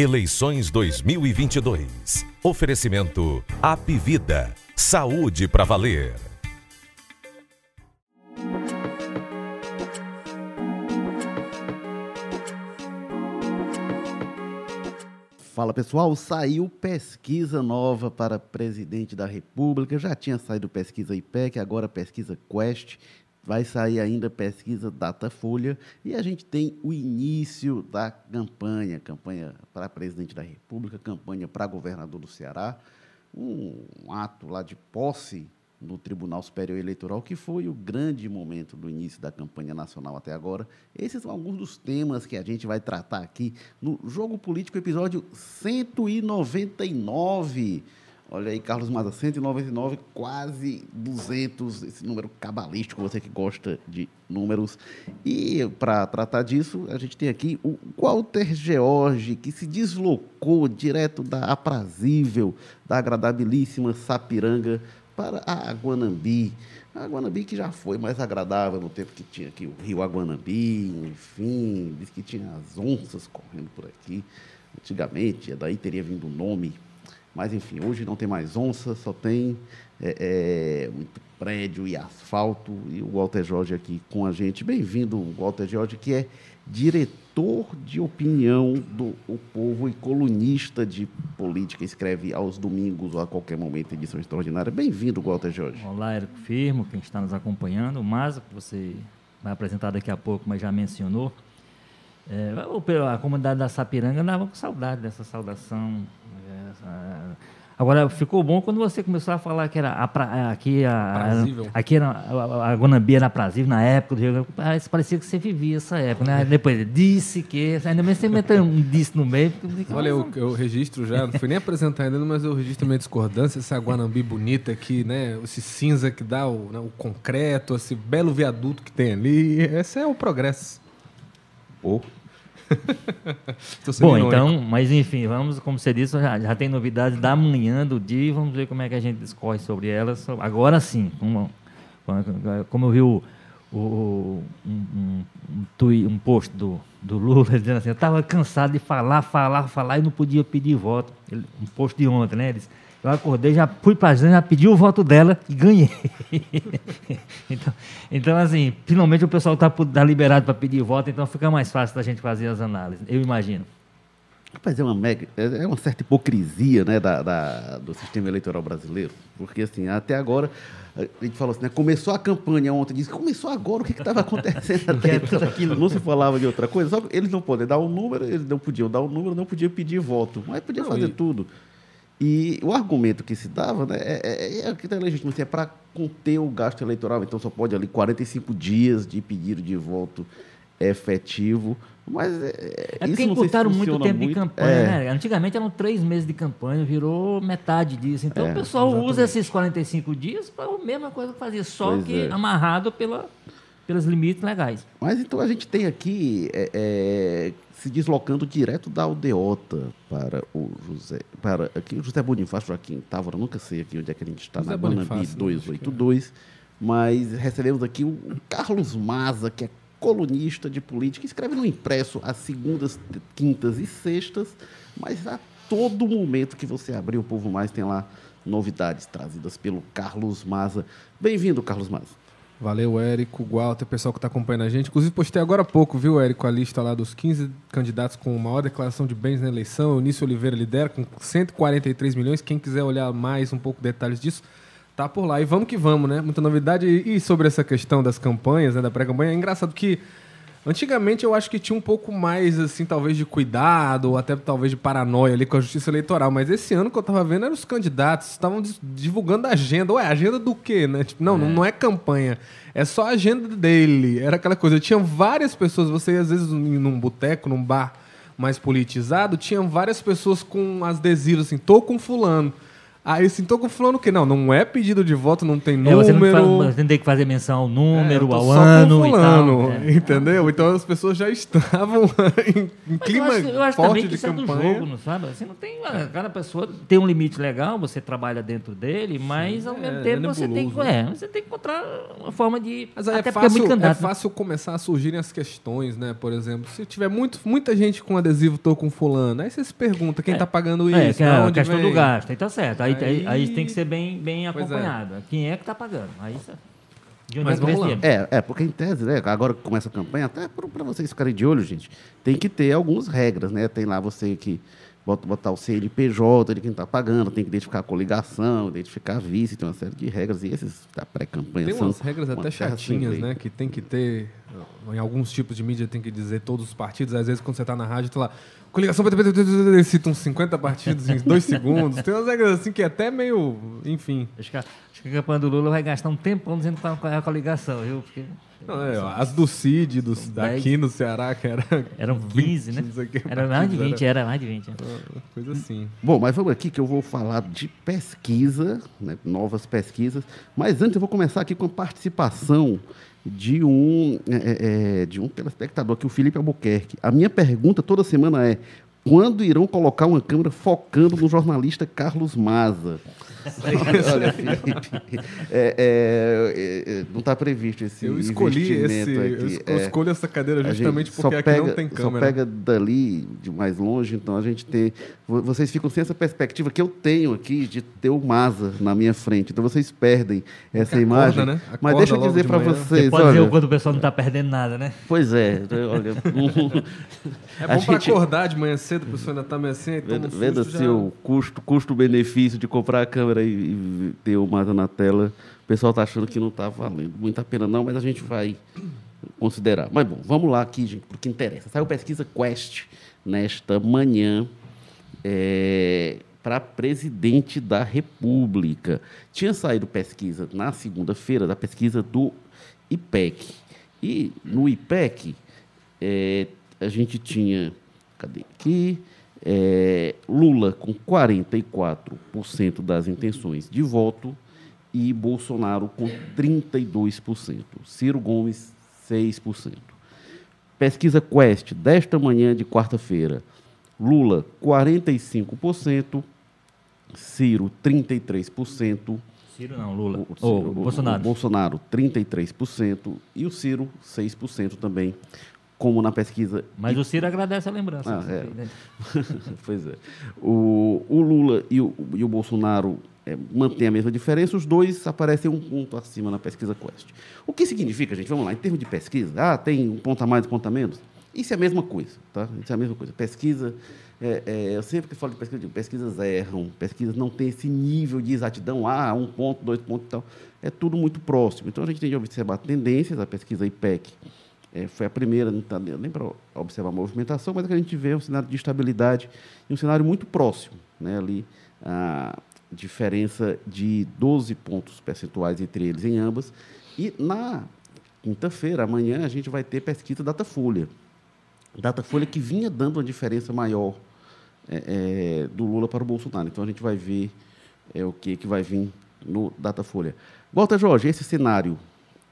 Eleições 2022. Oferecimento Apivida. Saúde para valer. Fala pessoal, saiu pesquisa nova para presidente da República. Já tinha saído pesquisa IPEC, agora pesquisa Quest. Vai sair ainda pesquisa Datafolha. E a gente tem o início da campanha: campanha para presidente da República, campanha para governador do Ceará. Um ato lá de posse no Tribunal Superior Eleitoral, que foi o grande momento do início da campanha nacional até agora. Esses são alguns dos temas que a gente vai tratar aqui no Jogo Político, episódio 199. Olha aí, Carlos Maza, 199, quase 200, esse número cabalístico, você que gosta de números. E para tratar disso, a gente tem aqui o Walter George, que se deslocou direto da aprazível, da agradabilíssima Sapiranga para a Guanambi. A Guanambi que já foi mais agradável no tempo que tinha aqui o rio Aguanambi, enfim, diz que tinha as onças correndo por aqui. Antigamente, daí teria vindo o nome. Mas, enfim, hoje não tem mais onça, só tem é, é, muito prédio e asfalto. E o Walter Jorge aqui com a gente. Bem-vindo, Walter Jorge, que é diretor de opinião do O Povo e colunista de política. Escreve aos domingos ou a qualquer momento edição extraordinária. Bem-vindo, Walter Jorge. Olá, Érico Firmo, quem está nos acompanhando. Que você vai apresentar daqui a pouco, mas já mencionou. É, a comunidade da Sapiranga andava com saudade dessa saudação. É, Agora, ficou bom quando você começou a falar que era a pra, aqui a, a, aqui era a, a Guanambi era prazível na época do jogo. Parecia que você vivia essa época, né? Depois disse que. Ainda mais você meteu um disse no meio. Olha, eu, eu registro já, não fui nem apresentar ainda, mas eu registro minha discordância, essa Guanambi bonita aqui, né? Esse cinza que dá o, né, o concreto, esse belo viaduto que tem ali. Esse é o progresso. Oh. Bom, então, mas enfim, vamos, como você disse, já, já tem novidades da manhã, do dia, vamos ver como é que a gente discorre sobre elas. Agora sim, como, como eu vi o, o, um, um, um, post do, do Lula dizendo assim, eu estava cansado de falar, falar, falar e não podia pedir voto. Ele, um post de ontem, né? Ele disse, eu acordei, já fui para a já pedi o voto dela e ganhei. então, então, assim, finalmente o pessoal está tá liberado para pedir voto, então fica mais fácil da gente fazer as análises, eu imagino. Rapaz, é uma, mega, é uma certa hipocrisia né, da, da, do sistema eleitoral brasileiro, porque assim, até agora, a gente falou assim, né, começou a campanha ontem, disse começou agora, o que estava acontecendo até então? Aquilo, não se falava de outra coisa, só eles não podem dar o um número, eles não podiam dar o um número, não podiam pedir voto, mas podiam fazer e... tudo. E o argumento que se dava né, é, é, é, é legítimo, assim, é para conter o gasto eleitoral, então só pode ali 45 dias de pedido de voto efetivo. Mas é, é porque encurtaram se muito tempo muito. de campanha, é. né? Antigamente eram três meses de campanha, virou metade disso. Então é, o pessoal exatamente. usa esses 45 dias para a mesma coisa que fazia, só pois que é. amarrado pela, pelos limites legais. Mas então a gente tem aqui é, é se deslocando direto da aldeota para o José. Para aqui, o José Bonifácio Joaquim Távora, nunca sei aqui onde é que a gente está, José na Guanambi 282. É. Mas recebemos aqui o Carlos Maza, que é colunista de política, escreve no impresso às segundas, quintas e sextas, mas a todo momento que você abrir o Povo Mais tem lá novidades trazidas pelo Carlos Maza. Bem-vindo, Carlos Maza. Valeu, Érico, Walter, pessoal que está acompanhando a gente. Inclusive, postei agora há pouco, viu, Érico, a lista lá dos 15 candidatos com maior declaração de bens na eleição. Eunício Oliveira lidera com 143 milhões. Quem quiser olhar mais um pouco detalhes disso, tá por lá. E vamos que vamos, né? Muita novidade. E sobre essa questão das campanhas, né, da pré-campanha, é engraçado que Antigamente eu acho que tinha um pouco mais, assim, talvez de cuidado, ou até talvez de paranoia ali com a justiça eleitoral. Mas esse ano que eu tava vendo eram os candidatos estavam divulgando a agenda. Ué, agenda do quê, né? Tipo, não, é. não é campanha. É só a agenda dele. Era aquela coisa. Tinha várias pessoas, você às vezes num boteco, num bar mais politizado, tinham várias pessoas com as adesivos assim, tô com fulano. Aí assim, tô com fulano que não, não é pedido de voto, não tem É, número. você, não faz- você tem que fazer menção ao É, número, tô ao ano e tal. É. Entendeu? Então as pessoas já estavam em, em clima eu acho, eu acho forte que de isso é do campanha. jogo, não sabe? Assim, não tem, cada pessoa tem um limite legal, você trabalha dentro dele, mas ao é, mesmo é tempo você tem, que, né? é, você tem que encontrar uma forma de... Mas até é porque é fácil, é candidato. né? fácil começar a surgirem as questões, né? Por exemplo, se tiver muito, muita gente com adesivo tô com fulano, aí você se pergunta quem É. tá pagando É, isso, que é da a onde questão vem? do gasto, aí tá certo. Aí, aí... Aí- tem que ser bem, bem é. acompanhado. Quem é que tá pagando? Aí isso é- de onde Mas é que vem vamos lá. É, é, porque em tese, né, agora que começa a campanha, até para vocês ficarem de olho, gente, tem que ter algumas regras, né? Tem lá você que bota, botar o CNPJ de quem está pagando, tem que identificar a coligação, identificar a vice, tem uma série de regras, e esses da pré-campanha Tem umas regras até chatinhas, né? Que tem que ter. Em alguns tipos de mídia tem que dizer todos os partidos. Às vezes, quando você tá na rádio, tá lá. Coligação PT, cita uns 50 partidos em dois segundos. Tem umas regras assim que é até meio. Enfim. Acho que, a, acho que a campanha do Lula vai gastar um tempão dizendo qual qual é a coligação, viu? Porque Não, é, ó, as do Cid, dos, daqui no Ceará, que era. eram 15, né? não sei o que Era mais de partidos, 20, era mais de 20. Coisa assim. Bom, mas vamos aqui que eu vou falar de pesquisa, né, novas pesquisas. Mas antes eu vou começar aqui com a participação de um, é, é, é, de um telespectador aqui, o Felipe Albuquerque. A minha pergunta toda semana é: quando irão colocar uma câmera focando no jornalista Carlos Maza? Olha, Felipe, é, é, é, não está previsto esse Eu escolhi esse. investimento Eu aqui. es- É. eu escolho essa cadeira A justamente só porque aqui pega, não tem Só câmera. pega dali, de mais longe, então a gente tem... vo- Vocês ficam sem essa perspectiva que eu tenho aqui de ter o Maza na minha frente. Então vocês perdem essa acorda, imagem. né? Mas Acorda deixa eu dizer de para vocês, Você pode olha... ver quando o pessoal não está perdendo nada, né? Pois é, olha... É bom pra gente- acordar de manhã cedo, a pessoa ainda tá meio assim, Vendo, um vendo assim já- o custo, custo-benefício de comprar a câmera e, e ter o Maza na tela, o pessoal está achando que não está valendo muito a pena não, mas a gente vai considerar. Mas bom, vamos lá aqui, gente, porque interessa. Saiu pesquisa Quest nesta manhã para presidente da República. Tinha saído pesquisa na segunda-feira, da pesquisa do IPEC. E no IPEC, é, a gente tinha, cadê aqui? É, Lula com 44% das intenções de voto e Bolsonaro com 32%. Ciro Gomes, 6%. Pesquisa Quest, desta manhã de quarta-feira. Lula, 45%, Ciro, 33%. Ciro não, Lula. O, Ciro- o- Bolsonaro. o Bolsonaro, 33%. E o Ciro, 6% também, como na pesquisa Mas o Ciro agradece a lembrança. Ah, é. né? pois é. O, o Lula e o, e o Bolsonaro é, mantêm a mesma diferença, os dois aparecem um ponto acima na pesquisa Quest. O que significa, gente? Vamos lá, em termos de pesquisa, ah, tem um ponto a mais, um ponto a menos? Isso é a mesma coisa, tá? Isso é a mesma coisa. Pesquisa, é, é, eu sempre que falo de pesquisa, digo, pesquisas erram, pesquisas não têm esse nível de exatidão, ah, um ponto, dois pontos e tal. É tudo muito próximo. Então, a gente tem de observar tendências, a pesquisa IPEC é, foi a primeira, não está nem para observar a movimentação, mas é que a gente vê um cenário de estabilidade e um cenário muito próximo. Né? Ali, a diferença de 12 pontos percentuais entre eles em ambas. E na quinta-feira, amanhã, a gente vai ter pesquisa Datafolha. Datafolha que vinha dando uma diferença maior é, é, do Lula para o Bolsonaro. Então, a gente vai ver é, o que, que vai vir no Datafolha. Walter Jorge, esse cenário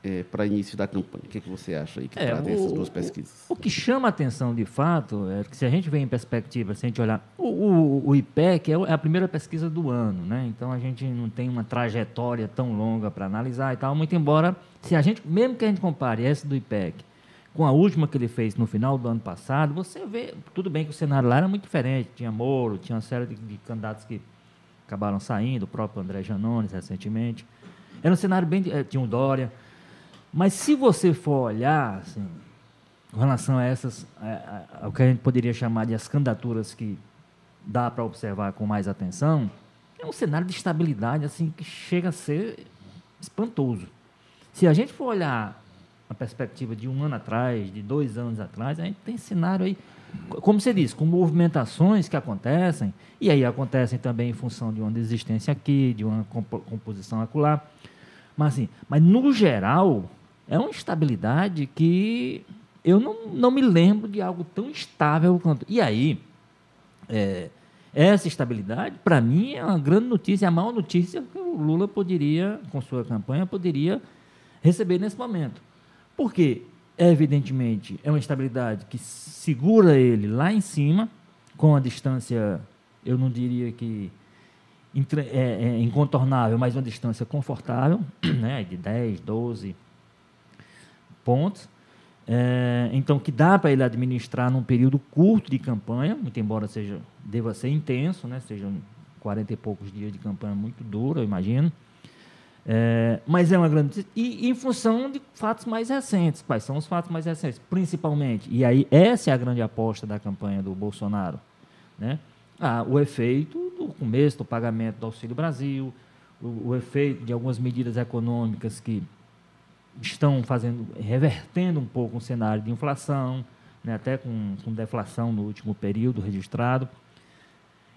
é, para início da campanha, o que, que você acha aí que É, trazem o- essas duas o- pesquisas? O que chama a atenção, de fato, é que se a gente vê em perspectiva, se a gente olhar, o, o, o IPEC é o- é a primeira pesquisa do ano, né? Então a gente não tem uma trajetória tão longa para analisar e tal, muito embora, se a gente, mesmo que a gente compare essa do IPEC com a última que ele fez no final do ano passado, você vê, tudo bem que o cenário lá era muito diferente, tinha Moro, tinha uma série de, de candidatos que acabaram saindo, o próprio André Janones recentemente. Era um cenário bem, eh, tinha o Dória, mas se você for olhar, assim, com relação a essas, ao que a gente poderia chamar de as candidaturas que dá para observar com mais atenção, é um cenário de estabilidade assim que chega a ser espantoso. Se a gente for olhar a perspectiva de um ano atrás, de dois anos atrás, a gente tem cenário aí, co- como você disse, com movimentações que acontecem, e aí acontecem também em função de uma desistência aqui, de uma compo- composição acolá. Mas, assim, mas no geral, é uma estabilidade que eu não, não me lembro de algo tão estável quanto. E aí, é, essa estabilidade, para mim, é uma grande notícia, a maior notícia que o Lula poderia, com sua campanha, poderia receber nesse momento. Por quê? Evidentemente, é uma estabilidade que segura ele lá em cima, com a distância, eu não diria que é, é incontornável, mas uma distância confortável, né, de 10, 12 pontos. É, então, que dá para ele administrar num período curto de campanha, muito embora seja deva ser intenso, né? Sejam 40 e poucos dias de campanha muito dura, eu imagino. É, mas é uma grande. E em função de fatos mais recentes. Quais são os fatos mais recentes? Principalmente. E aí, essa é a grande aposta da campanha do Bolsonaro. Né? Ah, o efeito do começo do pagamento do Auxílio Brasil, o, o efeito de algumas medidas econômicas que estão fazendo, revertendo um pouco o cenário de inflação, né, até com, com deflação no último período registrado.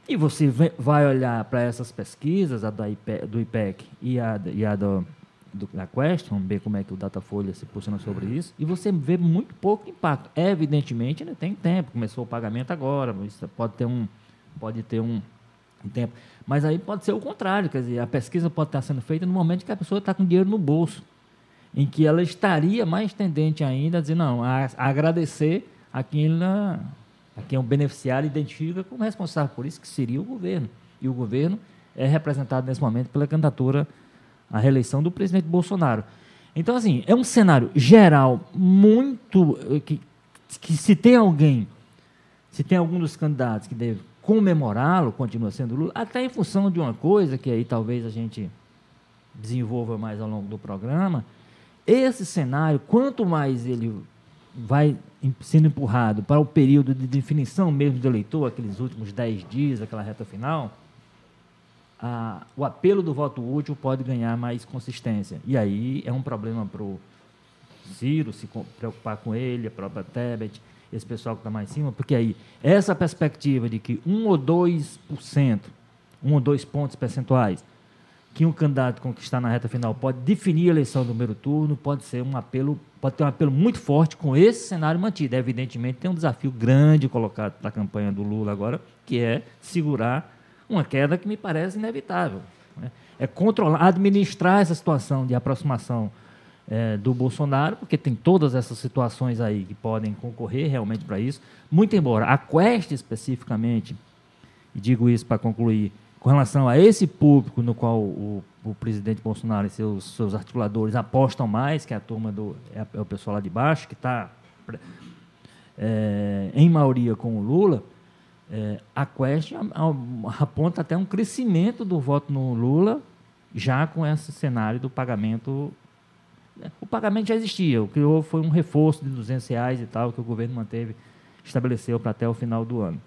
E você vai olhar para essas pesquisas, a do IPEC, do IPEC e a, e a do, do, da Quest, vamos ver como é que o Datafolha se posiciona sobre isso, e você vê muito pouco impacto. Evidentemente, ainda tem tempo, começou o pagamento agora, pode ter um, pode ter um, um tempo. Mas aí pode ser o contrário, quer dizer, a pesquisa pode estar sendo feita no momento que a pessoa está com dinheiro no bolso em que ela estaria mais tendente ainda a dizer, não, a, a agradecer a quem, ela, a quem o beneficiário identifica como responsável por isso, que seria o governo. E o governo é representado nesse momento pela candidatura à reeleição do presidente Bolsonaro. Então, assim, é um cenário geral muito. Eh, que, que se tem alguém, se tem algum dos candidatos que deve comemorá-lo, continua sendo Lula, até em função de uma coisa que aí talvez a gente desenvolva mais ao longo do programa, esse cenário, quanto mais ele vai sendo empurrado para o período de definição mesmo do eleitor, aqueles últimos dez dias, aquela reta final, a, o apelo do voto útil pode ganhar mais consistência. E aí é um problema para o Ciro se preocupar com ele, a própria Tebet, esse pessoal que está mais em cima, porque aí essa perspectiva de que 1 ou 2%, 1 ou 2 pontos percentuais, que um candidato conquistar na reta final pode definir a eleição do primeiro turno, pode ser um apelo, pode ter um apelo muito forte com esse cenário mantido. Evidentemente, tem um desafio grande colocado para a campanha do Lula agora, que é segurar uma queda que me parece inevitável. Né? É controlar, administrar essa situação de aproximação é, do Bolsonaro, porque tem todas essas situações aí que podem concorrer realmente para isso. Muito embora a Quest especificamente, e digo isso para concluir, com relação a esse público no qual o, o presidente Bolsonaro e seus, seus articuladores apostam mais, que é a turma do é, é o pessoal lá de baixo, que está é, em maioria com o Lula, é, a Quest aponta até um crescimento do voto no Lula, já com esse cenário do pagamento. Né, o pagamento já existia, o que houve foi um reforço de 200 reais e tal, que o governo manteve, estabeleceu para até o final do ano.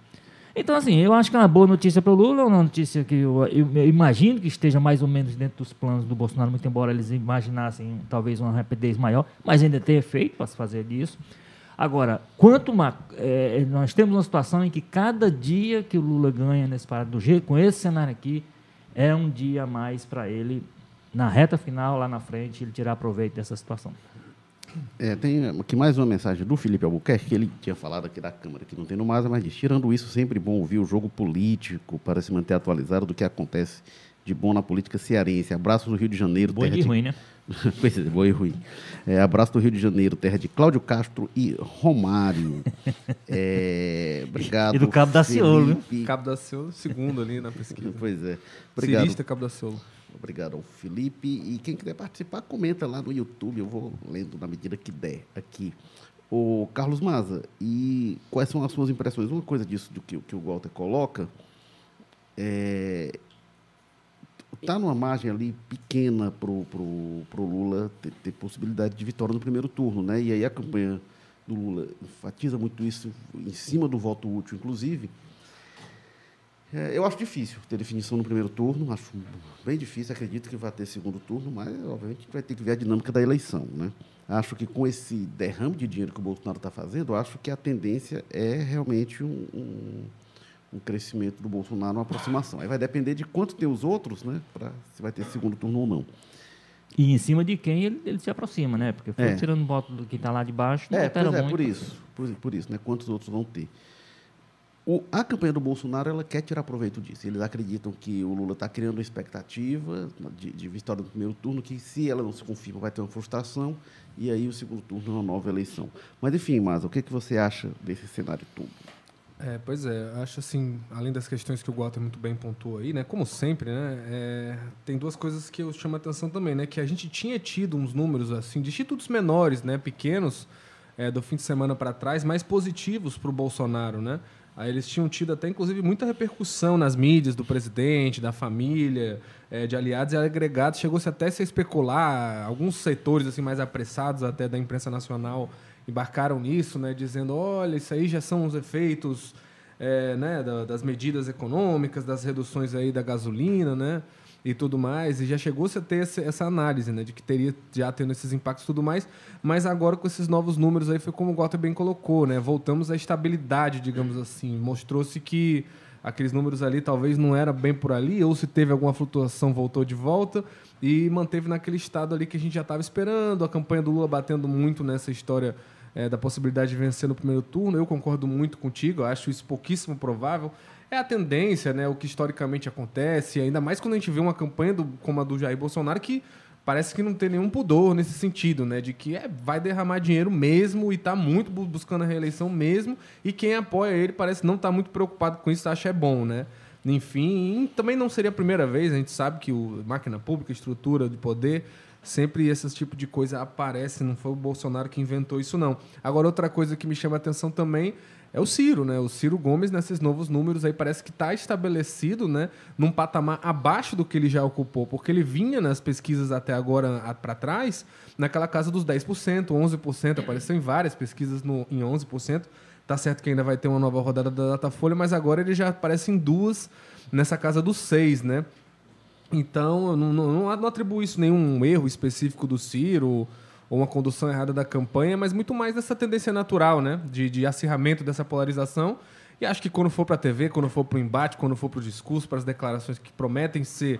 Então, assim, eu acho que é uma boa notícia para o Lula, uma notícia que eu, eu, eu, imagino que esteja mais ou menos dentro dos planos do Bolsonaro, muito embora eles imaginassem talvez uma rapidez maior, mas ainda tem efeito para se fazer disso. Agora, quanto uma, é, nós temos uma situação em que cada dia que o Lula ganha nesse parado do jeito, com esse cenário aqui, é um dia a mais para ele, na reta final, lá na frente, ele tirar proveito dessa situação. É, tem aqui mais uma mensagem do Felipe Albuquerque, que ele tinha falado aqui da Câmara, que não tem no Masa, mas diz, tirando isso, sempre bom ouvir o jogo político para se manter atualizado do que acontece de bom na política cearense. Abraço do Rio de Janeiro. Boa e de... ruim, né? pois é, boa e ruim. É, abraço do Rio de Janeiro, terra de Cláudio Castro e Romário. É, obrigado. E do Cabo da Ciolo. Cabo da Ciolo, segundo ali na pesquisa. Pois é. Obrigado. Cirista Cabo da Ciolo. Obrigado ao Felipe. E quem quiser participar, comenta lá no YouTube. Eu vou lendo na medida que der aqui. O Carlos Maza, e quais são as suas impressões? Uma coisa disso do que, que o Walter coloca é, tá numa margem ali pequena pro, pro, pro Lula ter, ter, possibilidade de vitória no primeiro turno, né? E aí a campanha do Lula enfatiza muito isso em cima do voto útil, inclusive. É, eu acho difícil ter definição no primeiro turno, acho bem difícil, acredito que vai ter segundo turno, mas obviamente vai ter que ver a dinâmica da eleição. Né? Acho que com esse derrame de dinheiro que o Bolsonaro está fazendo, acho que a tendência é realmente um, um, um, crescimento do Bolsonaro, uma aproximação. Aí vai depender de quanto tem os outros, né, para se vai ter segundo turno ou não. E em cima de quem ele, ele se aproxima, né? Porque foi é. tirando o voto do que está lá de baixo, não é, pois é, por isso, por, por isso, né? Quantos outros vão ter? O, a campanha do Bolsonaro ela quer tirar proveito disso. Eles acreditam que o Lula está criando uma expectativa de, de, vitória no primeiro turno, que se ela não se confirma vai ter uma frustração, e aí o segundo turno é uma nova eleição. Mas, enfim, Mas, o que, que você acha desse cenário todo? É, pois é, acho assim, além das questões que o Walter muito bem pontuou aí, né? Como sempre, né? É, tem duas coisas que eu chamo a atenção também, né? Que a gente tinha tido uns números assim de institutos menores, né? Pequenos, é, do fim de semana para trás, mais positivos para o Bolsonaro, né? Aí eles tinham tido até, inclusive, muita repercussão nas mídias do presidente, da família, é, de aliados e agregados. Chegou-se até a se especular, alguns setores assim mais apressados até da imprensa nacional embarcaram nisso, né, dizendo, olha, isso aí já são os efeitos é, né, das medidas econômicas, das reduções aí da gasolina, né, e tudo mais, e já chegou-se a ter essa análise, né, de que teria já tendo esses impactos e tudo mais, mas agora com esses novos números aí foi como o Walter bem colocou, né, voltamos à estabilidade, digamos assim, mostrou-se que aqueles números ali talvez não era bem por ali, ou se teve alguma flutuação voltou de volta e manteve naquele estado ali que a gente já estava esperando, a campanha do Lula batendo muito nessa história é, da possibilidade de vencer no primeiro turno. Eu concordo muito contigo, acho isso pouquíssimo provável. É a tendência, né, o que historicamente acontece, ainda mais quando a gente vê uma campanha do, como a do Jair Bolsonaro que parece que não tem nenhum pudor nesse sentido, né, de que é, vai derramar dinheiro mesmo e está muito buscando a reeleição mesmo, e quem apoia ele parece não estar tá muito preocupado com isso, acha é bom, né? Enfim, também não seria a primeira vez, a gente sabe que o máquina pública, estrutura de poder, sempre esse tipo de coisa aparece, não foi o Bolsonaro que inventou isso, não. Agora, outra coisa que me chama a atenção também é o Ciro, né? O Ciro Gomes, nesses novos números aí, parece que está estabelecido, né? Num patamar abaixo do que ele já ocupou, porque ele vinha nas pesquisas até agora para trás, naquela casa dos 10%, 11%, apareceu em várias pesquisas no, em 11%. Tá certo que ainda vai ter uma nova rodada da Datafolha, mas agora ele já aparece em duas, nessa casa dos 6, né? Então, eu não, não, não atribuo isso nenhum erro específico do Ciro ou uma condução errada da campanha, mas muito mais dessa tendência natural, né? De, de acirramento dessa polarização. E acho que quando for para a TV, quando for para o embate, quando for para o discurso, para as declarações que prometem ser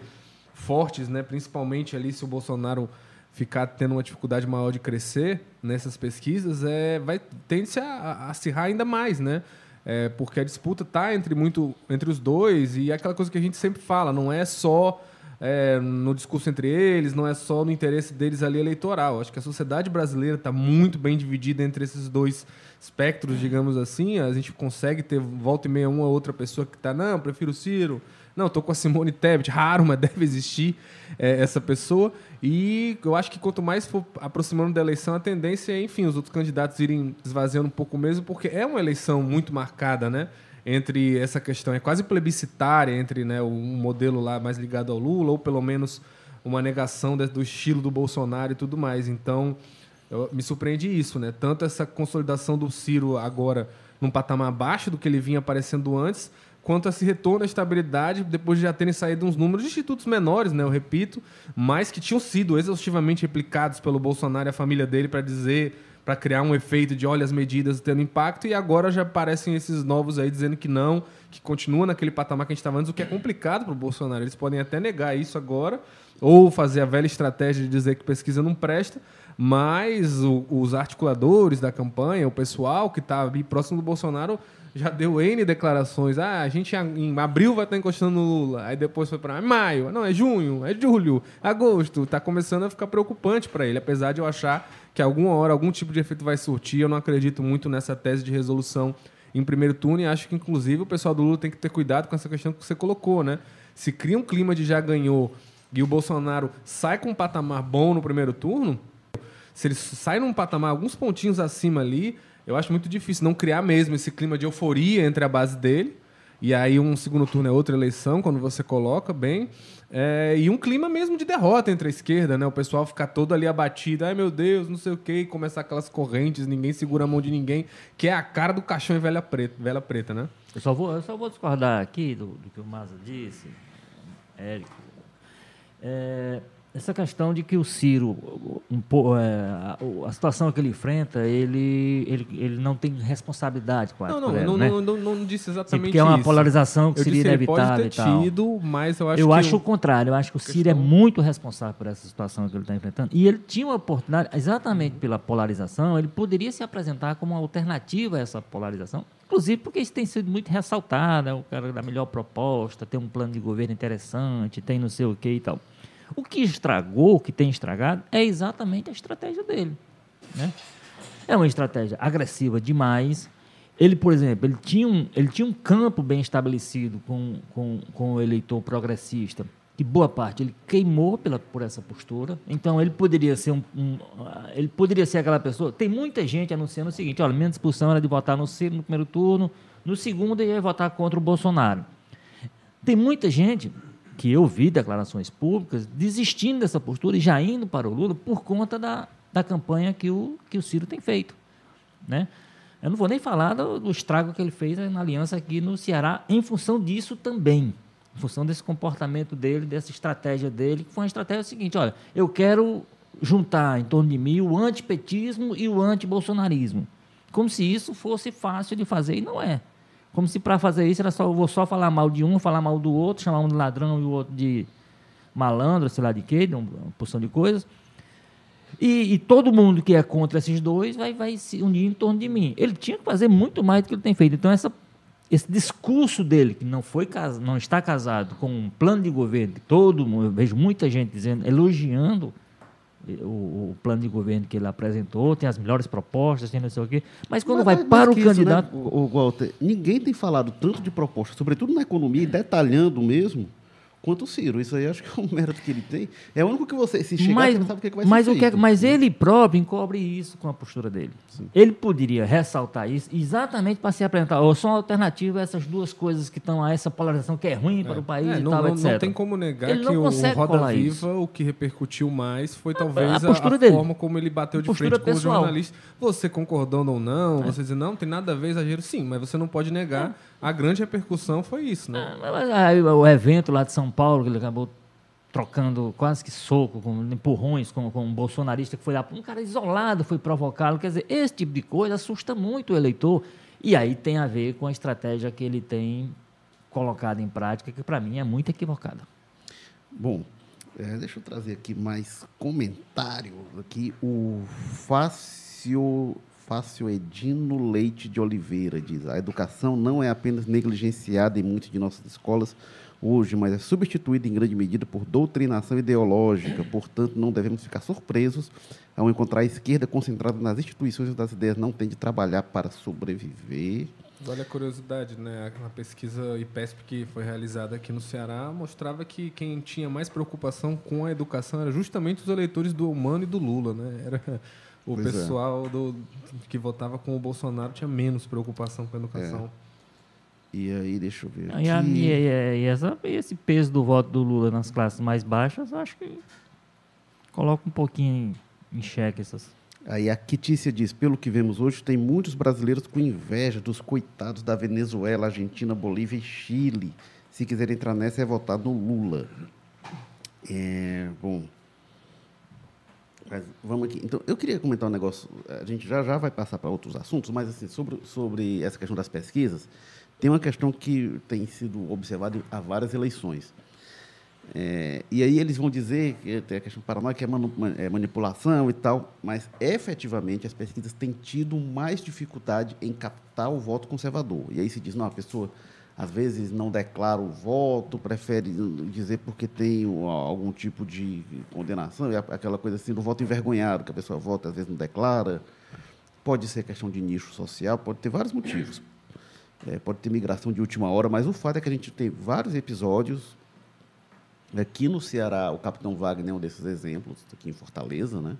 fortes, né? Principalmente ali se o Bolsonaro ficar tendo uma dificuldade maior de crescer nessas pesquisas, é, vai tende-se a, a acirrar ainda mais, né? É, porque a disputa está entre muito entre os dois e é aquela coisa que a gente sempre fala, não é só é, no discurso entre eles, não é só no interesse deles ali eleitoral. Acho que a sociedade brasileira está muito bem dividida entre esses dois espectros, digamos assim. A gente consegue ter volta e meia uma ou outra pessoa que está, não, prefiro o Ciro, não, estou com a Simone Tebet, raro, mas deve existir é, essa pessoa. E eu acho que quanto mais for aproximando da eleição, a tendência é, enfim, os outros candidatos irem esvaziando um pouco mesmo, porque é uma eleição muito marcada, né? Entre essa questão, é quase plebiscitária entre né, um modelo lá mais ligado ao Lula, ou pelo menos uma negação do estilo do Bolsonaro e tudo mais. Então, eu, me surpreende isso, né? Tanto essa consolidação do Ciro agora num patamar abaixo do que ele vinha aparecendo antes, quanto esse retorno à estabilidade depois de já terem saído uns números de institutos menores, né? Eu repito, mas que tinham sido exaustivamente replicados pelo Bolsonaro e a família dele para dizer para criar um efeito de olha as medidas tendo impacto e agora já aparecem esses novos aí dizendo que não, que continua naquele patamar que a gente estava antes, o que é complicado para o Bolsonaro. Eles podem até negar isso agora ou fazer a velha estratégia de dizer que pesquisa não presta, mas o, os articuladores da campanha, o pessoal que está ali próximo do Bolsonaro já deu N declarações. Ah, a gente em abril vai estar encostando no Lula. Aí depois foi para maio. Não, é junho, é julho, agosto. Está começando a ficar preocupante para ele, apesar de eu achar que alguma hora algum tipo de efeito vai surtir. Eu não acredito muito nessa tese de resolução em primeiro turno e acho que, inclusive, o pessoal do Lula tem que ter cuidado com essa questão que você colocou, né? Se cria um clima de já ganhou e o Bolsonaro sai com um patamar bom no primeiro turno, se ele sai num patamar alguns pontinhos acima ali, eu acho muito difícil não criar mesmo esse clima de euforia entre a base dele. E aí um segundo turno é outra eleição, quando você coloca bem. É, e um clima mesmo de derrota entre a esquerda, né? O pessoal ficar todo ali abatido, ai meu Deus, não sei o quê, e começar aquelas correntes, ninguém segura a mão de ninguém, que é a cara do caixão e velha preta, velha preta né? Eu só vou, eu só vou discordar aqui do, do que o Maza disse, Érico. É, essa questão de que o Ciro, um, é, a, a, situação que ele enfrenta, ele, ele, ele não tem responsabilidade quase. Não, não, ela, não, né? não, não, não, disse exatamente Sim, porque é uma polarização que eu seria inevitável disse, ele pode ter tido, mas eu acho eu acho o contrário. Eu acho que o Ciro é muito responsável por essa situação que ele está enfrentando. E ele tinha uma oportunidade, exatamente pela polarização, ele poderia se apresentar como uma alternativa a essa polarização inclusive porque isso tem sido muito ressaltado, é o cara da melhor proposta, tem um plano de governo interessante, tem não sei o que e tal. O que estragou, o que tem estragado, é exatamente a estratégia dele. Né? É uma estratégia agressiva demais. Ele, por exemplo, ele tinha um, ele tinha um campo bem estabelecido com, com, com o eleitor progressista, que boa parte ele queimou pela, por essa postura. Então ele poderia ser um, um, ele poderia ser aquela pessoa. Tem muita gente anunciando o seguinte: olha, minha disposição era de votar no Ciro no primeiro turno, no segundo ia votar contra o Bolsonaro. Tem muita gente que eu vi declarações públicas desistindo dessa postura e já indo para o Lula por conta da, da campanha que o, que o Ciro tem feito. Né? Eu não vou nem falar do, do estrago que ele fez na aliança aqui no Ceará, em função disso também. Em função desse comportamento dele, dessa estratégia dele, que foi uma estratégia seguinte: olha, eu quero juntar em torno de mim o antipetismo e o antibolsonarismo. Como se isso fosse fácil de fazer, e não é. Como se para fazer isso era só, eu vou só falar mal de um, falar mal do outro, chamar um de ladrão e o outro de malandro, sei lá de quê, de uma porção de coisas. E, e, todo mundo que é contra esses dois vai, vai se unir em torno de mim. Ele tinha que fazer muito mais do que ele tem feito. Então, essa, esse discurso dele, que não, foi não está casado com um plano de governo, que todo mundo, eu vejo muita gente dizendo, elogiando o, o, plano de governo que ele apresentou, tem as melhores propostas, tem não sei o quê. Mas quando mas, vai para o candidato. Né, o, Walter, ninguém tem falado tanto de propostas, sobretudo na economia, detalhando mesmo quanto o Ciro. Isso aí acho que é um mérito que ele tem. É o único que você, se chegar, mas, você não sabe o que, é que vai mas ser o que é, Mas ele próprio encobre isso com a postura dele. Sim. Ele poderia ressaltar isso exatamente para se apresentar. Ou são alternativas a essas duas coisas que estão a essa polarização que é ruim é. para o país é, e não, tal, não, etc. Não tem como negar ele que o, o Roda Viva, isso. o que repercutiu mais foi talvez a, a, a forma como ele bateu de frente com os jornalistas. Você concordando ou não, é. você diz, não, não tem nada a ver exagero. Sim, mas você não pode negar é a grande repercussão foi isso, né? Ah, o evento lá de São Paulo, que ele acabou trocando quase que soco, com empurrões com, com um bolsonarista que foi lá, um cara isolado foi provocá-lo. Quer dizer, esse tipo de coisa assusta muito o eleitor. E aí tem a ver com a estratégia que ele tem colocado em prática, que para mim é muito equivocada. Bom, é, deixa eu trazer aqui mais comentário. Aqui o Fácil Fácil Edino Leite de Oliveira diz: a educação não é apenas negligenciada em muitas de nossas escolas hoje, mas é substituída em grande medida por doutrinação ideológica. Portanto, não devemos ficar surpresos ao encontrar a esquerda concentrada nas instituições das ideias não tem de trabalhar para sobreviver. Olha a curiosidade, né? A pesquisa IPESP que foi realizada aqui no Ceará mostrava que quem tinha mais preocupação com a educação era justamente os eleitores do Humano e do Lula, né? Era o pois é. pessoal é. do, que votava com o Bolsonaro tinha menos preocupação com a educação. É. E aí, deixa eu ver. E, a, e, e, essa, esse peso do voto do Lula nas classes mais baixas, acho que coloca um pouquinho em, em xeque essas. Aí a Kitícia diz: pelo que vemos hoje, tem muitos brasileiros com inveja dos coitados da Venezuela, Argentina, Bolívia e Chile. Se quiser entrar nessa, é votar no Lula. É, bom, mas vamos aqui. Então, eu queria comentar um negócio. A gente já já vai passar para outros assuntos, mas assim sobre, sobre essa questão das pesquisas, tem uma questão que tem sido observada há várias eleições. É, e aí eles vão dizer que tem a questão paranoica, que é, manu, é manipulação e tal, mas efetivamente as pesquisas têm tido mais dificuldade em captar o voto conservador. E aí se diz, não, a pessoa às vezes não declara o voto, prefere dizer porque tem algum tipo de condenação, aquela coisa assim do voto envergonhado, que a pessoa vota, às vezes não declara. Pode ser questão de nicho social, pode ter vários motivos. É, pode ter migração de última hora, mas o fato é que a gente tem vários episódios. Aqui no Ceará, o Capitão Wagner é um desses exemplos, aqui em Fortaleza, né?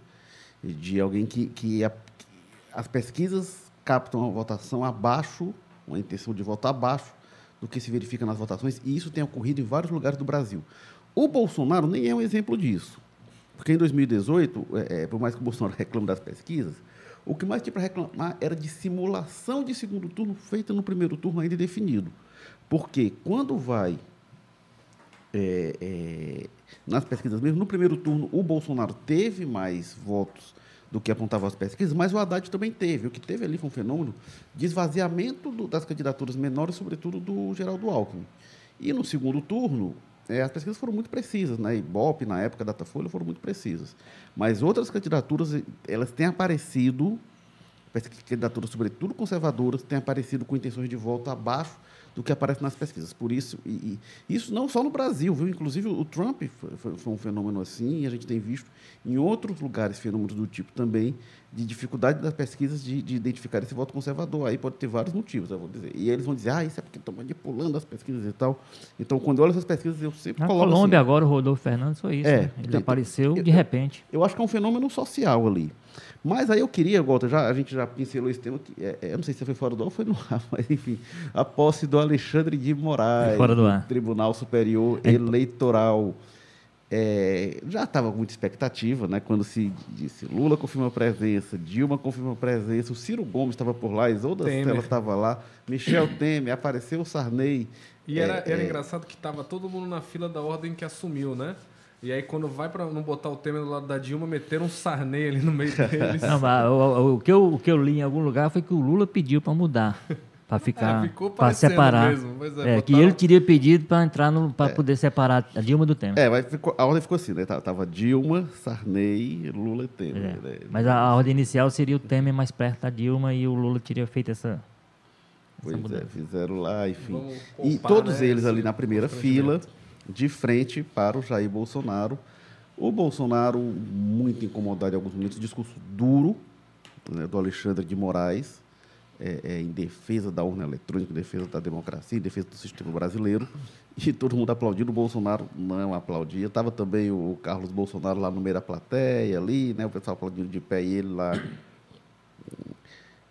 de alguém que, que, a, que as pesquisas captam a votação abaixo, uma intenção de voto abaixo do que se verifica nas votações, e isso tem ocorrido em vários lugares do Brasil. O Bolsonaro nem é um exemplo disso. Porque em 2018, é, é, por mais que o Bolsonaro reclame das pesquisas, o que mais tinha para reclamar era de simulação de segundo turno feita no primeiro turno ainda definido. Porque quando vai é, é, nas pesquisas mesmo, no primeiro turno o Bolsonaro teve mais votos do que apontavam as pesquisas, mas o Haddad também teve. O que teve ali foi um fenômeno de esvaziamento do, das candidaturas menores, sobretudo do Geraldo Alckmin. E no segundo turno, é, as pesquisas foram muito precisas, né? Ibope, na época, Datafolha, foram muito precisas. Mas outras candidaturas, elas têm aparecido candidaturas, sobretudo conservadoras, têm aparecido com intenções de voto abaixo do que aparece nas pesquisas. Por isso, e, e isso não só no Brasil, viu? Inclusive o Trump foi, foi, um fenômeno assim, e a gente tem visto em outros lugares fenômenos do tipo também, de dificuldade das pesquisas de, de identificar esse voto conservador. Aí pode ter vários motivos, eu vou dizer. E eles vão dizer, ah, isso é porque estão manipulando as pesquisas e tal. Então, quando eu olho essas pesquisas, eu sempre Na coloco. Colômbia assim, agora, o Rodolfo Fernandes foi isso. É, né? Ele tem- apareceu eu- de repente. Eu acho que é um fenômeno social ali. Mas aí eu queria, Walter, já, a gente já pincelou esse tema, que, é, é, eu não sei se foi fora do ar ou foi no ar, mas enfim, a posse do Alexandre de Moraes, Fora do ar. no Tribunal Superior É. Eleitoral. É, já estava com muita expectativa, né? Quando se disse Lula confirma presença, Dilma confirma presença, o Ciro Gomes estava por lá, Isolda. Stella estava lá, Michel Temer, apareceu o Sarney. E era, É, era é, engraçado que tava todo mundo na fila da ordem que assumiu, né? E aí, quando vai pra não botar o Temer do lado da Dilma, meteram um Sarney ali no meio deles. Não, mas o, o- o que eu, o que eu li em algum lugar foi que o Lula pediu para mudar. Para ficar. É, ficou para separar. mesmo, mas é, é, que botaram- ele teria pedido para entrar no. para poder separar a Dilma do Temer. É, mas ficou- a ordem ficou assim, né? Tava- Tava Dilma, Sarney, Lula e Temer. É. né? Mas a, a ordem inicial seria o Temer mais perto da Dilma e o Lula teria feito essa. Pois é, fizeram lá, enfim. E todos né, eles ali na primeira fila. De frente para o Jair Bolsonaro. O Bolsonaro, muito incomodado em alguns momentos, discurso duro né, do Alexandre de Moraes, é, é, em defesa da urna eletrônica, em defesa da democracia, em defesa do sistema brasileiro. E todo mundo aplaudindo, o Bolsonaro não aplaudia. Estava também o Carlos Bolsonaro lá no meio da plateia, ali, né, o pessoal aplaudindo de pé e ele lá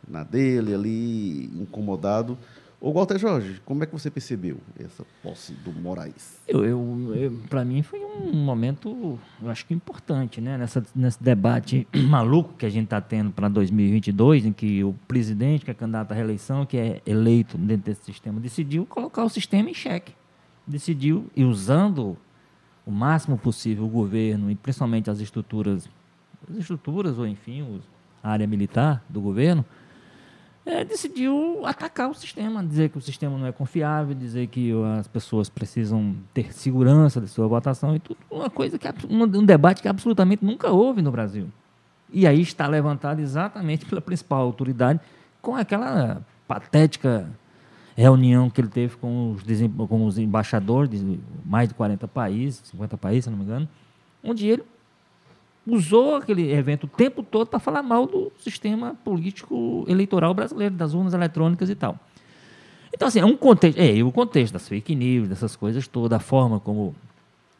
na dele ali, incomodado. Ô, Walter Jorge, como é que você percebeu essa posse do Moraes? Eu, eu, eu, para mim foi um momento, eu acho que importante, né? Nessa, nesse debate maluco que a gente está tendo para 2022, em que o presidente, que é candidato à reeleição, que é eleito dentro desse sistema, decidiu colocar o sistema em xeque. Decidiu, e usando o máximo possível o governo, e principalmente as estruturas, as estruturas, ou enfim, a área militar do governo, é, decidiu atacar o sistema, dizer que o sistema não é confiável, dizer que as pessoas precisam ter segurança de sua votação e tudo. Uma coisa que um, debate que absolutamente nunca houve no Brasil. E aí está levantado exatamente pela principal autoridade com aquela patética reunião que ele teve com os, com os embaixadores de mais de 40 países, 50 países, se não me engano, onde ele usou aquele evento o tempo todo para falar mal do sistema político eleitoral brasileiro, das urnas eletrônicas e tal. Então, assim, é um contexto, é, o contexto das fake news, dessas coisas todas, a forma como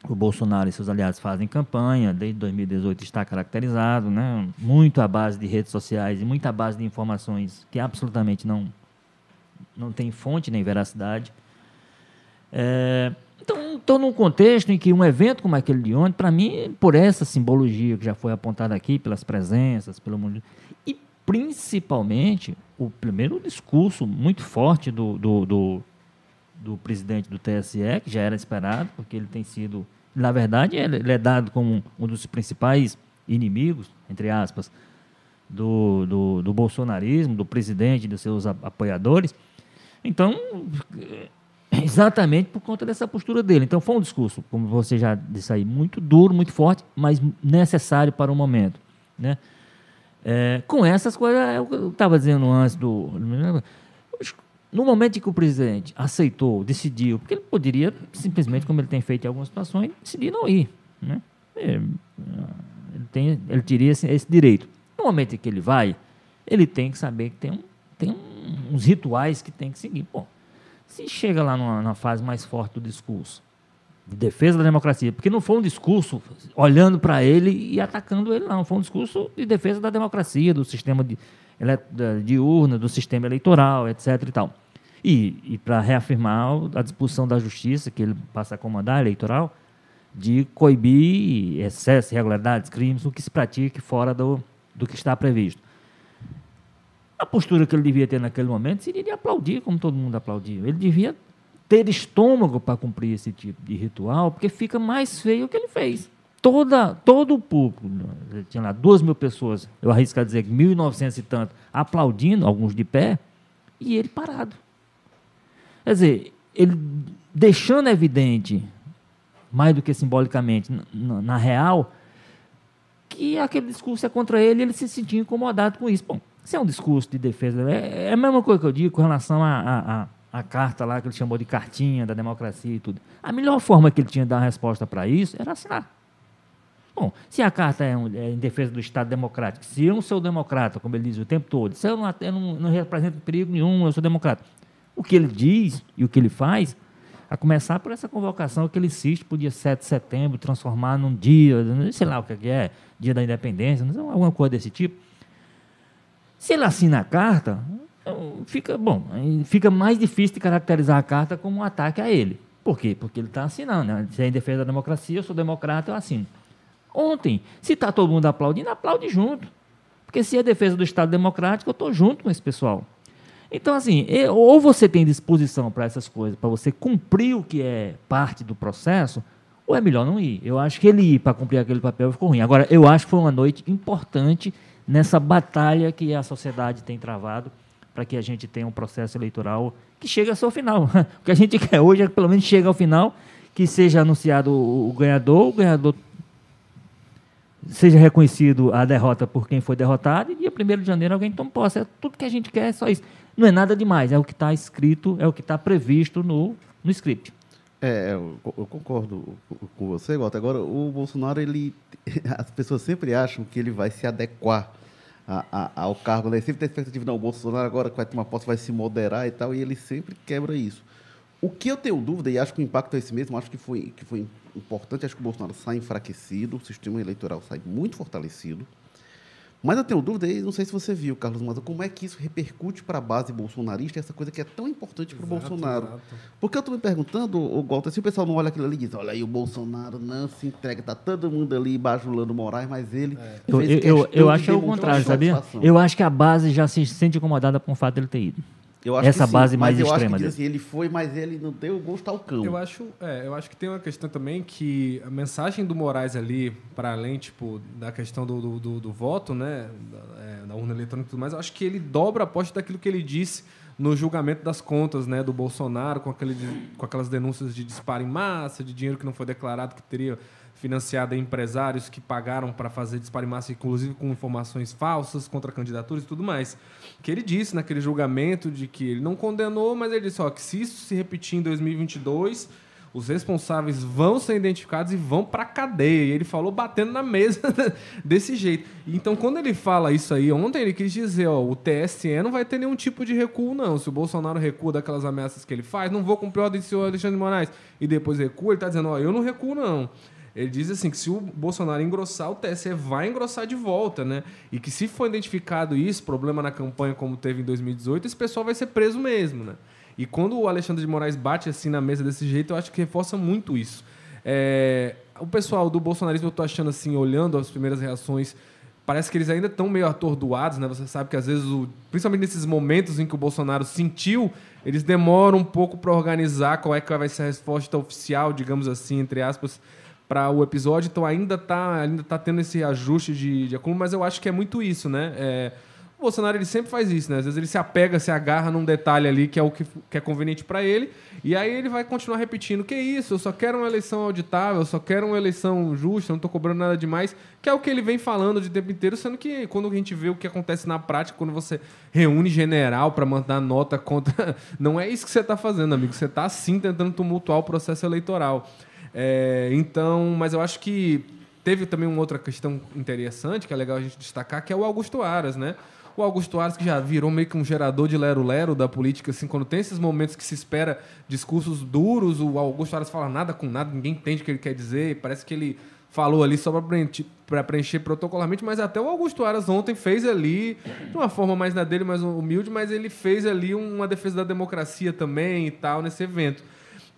o Bolsonaro e seus aliados fazem campanha, desde 2018 está caracterizado, né? muito à base de redes sociais e muito à base de informações que absolutamente não, não tem fonte nem veracidade. É, então, estou num contexto em que um evento como aquele de ontem, para mim, por essa simbologia que já foi apontada aqui, pelas presenças, pelo mundo, e principalmente o primeiro discurso muito forte do, do, do, do presidente do TSE, que já era esperado, porque ele tem sido, na verdade, ele é dado como um dos principais inimigos, entre aspas, do, do, do bolsonarismo, do presidente e dos seus apoiadores. Então, exatamente por conta dessa postura dele. Então, foi um discurso, como você já disse aí, muito duro, muito forte, mas necessário para o momento. Né? É, com essas coisas, é eu estava dizendo antes do. No momento em que o presidente aceitou, decidiu, porque ele poderia, simplesmente, como ele tem feito em algumas situações, decidir não ir. Né? É, ele, tem, ele teria esse, esse direito. No momento em que ele vai, ele tem que saber que tem, um, tem um- uns rituais que tem que seguir. Pô, se chega lá numa, numa fase mais forte do discurso, de defesa da democracia, porque não foi um discurso olhando para ele e atacando ele, não. Foi um discurso de defesa da democracia, do sistema de, de urna, do sistema eleitoral, etc. E, tal. e, e para reafirmar a disposição da justiça, que ele passa a comandar eleitoral, de coibir excessos, irregularidades, crimes, o que se pratique fora do, do que está previsto. A postura que ele devia ter naquele momento seria de aplaudir, como todo mundo aplaudiu. Ele devia ter estômago para cumprir esse tipo de ritual, porque fica mais feio o que ele fez. Toda, todo o público, né, tinha lá duas mil pessoas, eu arrisco a dizer que 1.900 e tanto, aplaudindo, alguns de pé, e ele parado. Quer dizer, ele deixando evidente, mais do que simbolicamente, na- na, real, que aquele discurso é contra ele ele se sentia incomodado com isso. Bom, Isso é um discurso de defesa. É, é a mesma coisa que eu digo com relação à a, a, a, carta lá que ele chamou de cartinha da democracia e tudo. A melhor forma que ele tinha de dar uma resposta para isso era assinar. Bom, se a carta é, um, é, em defesa do Estado democrático, se eu sou democrata, como ele diz o tempo todo, se eu não, eu não, não represento perigo nenhum, eu sou democrata. O que ele diz e o que ele faz, a começar por essa convocação que ele insiste para o dia 7 de setembro, transformar num dia, sei lá o que é, dia da independência, alguma coisa desse tipo. Se ele assina a carta, fica bom, fica mais difícil de caracterizar a carta como um ataque a ele. Por quê? Porque ele está assinando. Né? Se é em defesa da democracia, eu sou democrata, eu assino. Ontem, se está todo mundo aplaudindo, aplaude junto. Porque se é defesa do Estado Democrático, eu estou junto com esse pessoal. Então, assim, ou você tem disposição para essas coisas, para você cumprir o que é parte do processo, ou é melhor não ir. Eu acho que ele ir para cumprir aquele papel ficou ruim. Agora, eu acho que foi uma noite importante nessa batalha que a sociedade tem travado para que a gente tenha um processo eleitoral que chegue ao seu final. O que a gente quer hoje é que pelo menos chegue ao final, que seja anunciado o ganhador, o ganhador seja reconhecido a derrota por quem foi derrotado e dia 1 de janeiro alguém tome posse. É tudo que a gente quer, é só isso. Não é nada demais, é o que está escrito, é o que está previsto no, no script. É, eu, eu concordo com você, Gota. Agora, o Bolsonaro, ele, as pessoas sempre acham que ele vai se adequar a, a, ao cargo, né? Sempre tem expectativa, não, o Bolsonaro agora vai ter uma posse, vai se moderar e tal, e ele sempre quebra isso. O que eu tenho dúvida, e acho que o impacto é esse mesmo, acho que foi, que foi importante, acho que o Bolsonaro sai enfraquecido, o sistema eleitoral sai muito fortalecido. Mas eu tenho dúvida, e não sei se você viu, Carlos Maza, como é que isso repercute para a base bolsonarista, essa coisa que é tão importante para o Bolsonaro. Exato. Porque eu estou me perguntando, o Walter, se o pessoal não olha aquilo ali e diz, olha aí, o Bolsonaro não se entrega, está todo mundo ali bajulando Moraes, mas ele. É. Eu, eu, eu acho que é o contrário, sabia? Eu acho que a base já se sente incomodada com o fato dele ter ido. Essa sim, base mais extrema dele. Assim, ele foi, mas ele não deu gosto ao cão. Eu acho, é, eu acho que tem uma questão também que a mensagem do Moraes ali, para além tipo, da questão do, do, do, do voto, né, da, é, da, urna eletrônica e tudo mais, eu acho que ele dobra a aposta daquilo que ele disse no julgamento das contas né, do Bolsonaro, com, aquele, com aquelas denúncias de disparo em massa, de dinheiro que não foi declarado que teria financiada em empresários que pagaram para fazer massa, inclusive com informações falsas contra candidaturas e tudo mais. Que ele disse naquele julgamento de que ele não condenou, mas ele disse ó, que se isso se repetir em 2022, os responsáveis vão ser identificados e vão para a cadeia. E ele falou batendo na mesa desse jeito. Então, quando ele fala isso aí, ontem ele quis dizer, ó, o TSE não vai ter nenhum tipo de recuo, não. Se o Bolsonaro recua daquelas ameaças que ele faz, não vou cumprir a ordem do senhor Alexandre de Moraes, e depois recua, ele está dizendo, ó, eu não recuo, não. Ele diz assim que se o Bolsonaro engrossar, o TSE vai engrossar de volta, né? E que se for identificado isso, problema na campanha como teve em 2018, esse pessoal vai ser preso mesmo, né? E quando o Alexandre de Moraes bate assim na mesa desse jeito, eu acho que reforça muito isso. É, o pessoal do bolsonarismo, eu tô achando assim, olhando as primeiras reações, parece que eles ainda estão meio atordoados, né? Você sabe que às vezes, o, principalmente nesses momentos em que o Bolsonaro sentiu, eles demoram um pouco para organizar qual é que vai ser a resposta oficial, digamos assim, entre aspas, para o episódio, então ainda tá, ainda tá tendo esse ajuste de, de acúmulo, mas eu acho que é muito isso, né? É, o Bolsonaro ele sempre faz isso, né? Às vezes ele se apega, se agarra num detalhe ali que é o que, que é conveniente para ele, e aí ele vai continuar repetindo: que isso, eu só quero uma eleição auditável, eu só quero uma eleição justa, não estou cobrando nada demais, que é o que ele vem falando de tempo inteiro, sendo que quando a gente vê o que acontece na prática, quando você reúne general para mandar nota contra. Não é isso que você está fazendo, amigo. Você está sim tentando tumultuar o processo eleitoral. É, então, mas eu acho que teve também uma outra questão interessante, que é legal a gente destacar, que é o Augusto Aras, né? O Augusto Aras, que já virou meio que um gerador de lero-lero da política, assim, quando tem esses momentos que se espera discursos duros, o Augusto Aras fala nada com nada, ninguém entende o que ele quer dizer, parece que ele falou ali só para preencher, preencher protocolarmente, mas até o Augusto Aras ontem fez ali, de uma forma mais na dele, mais humilde, mas ele fez ali uma defesa da democracia também e tal, nesse evento.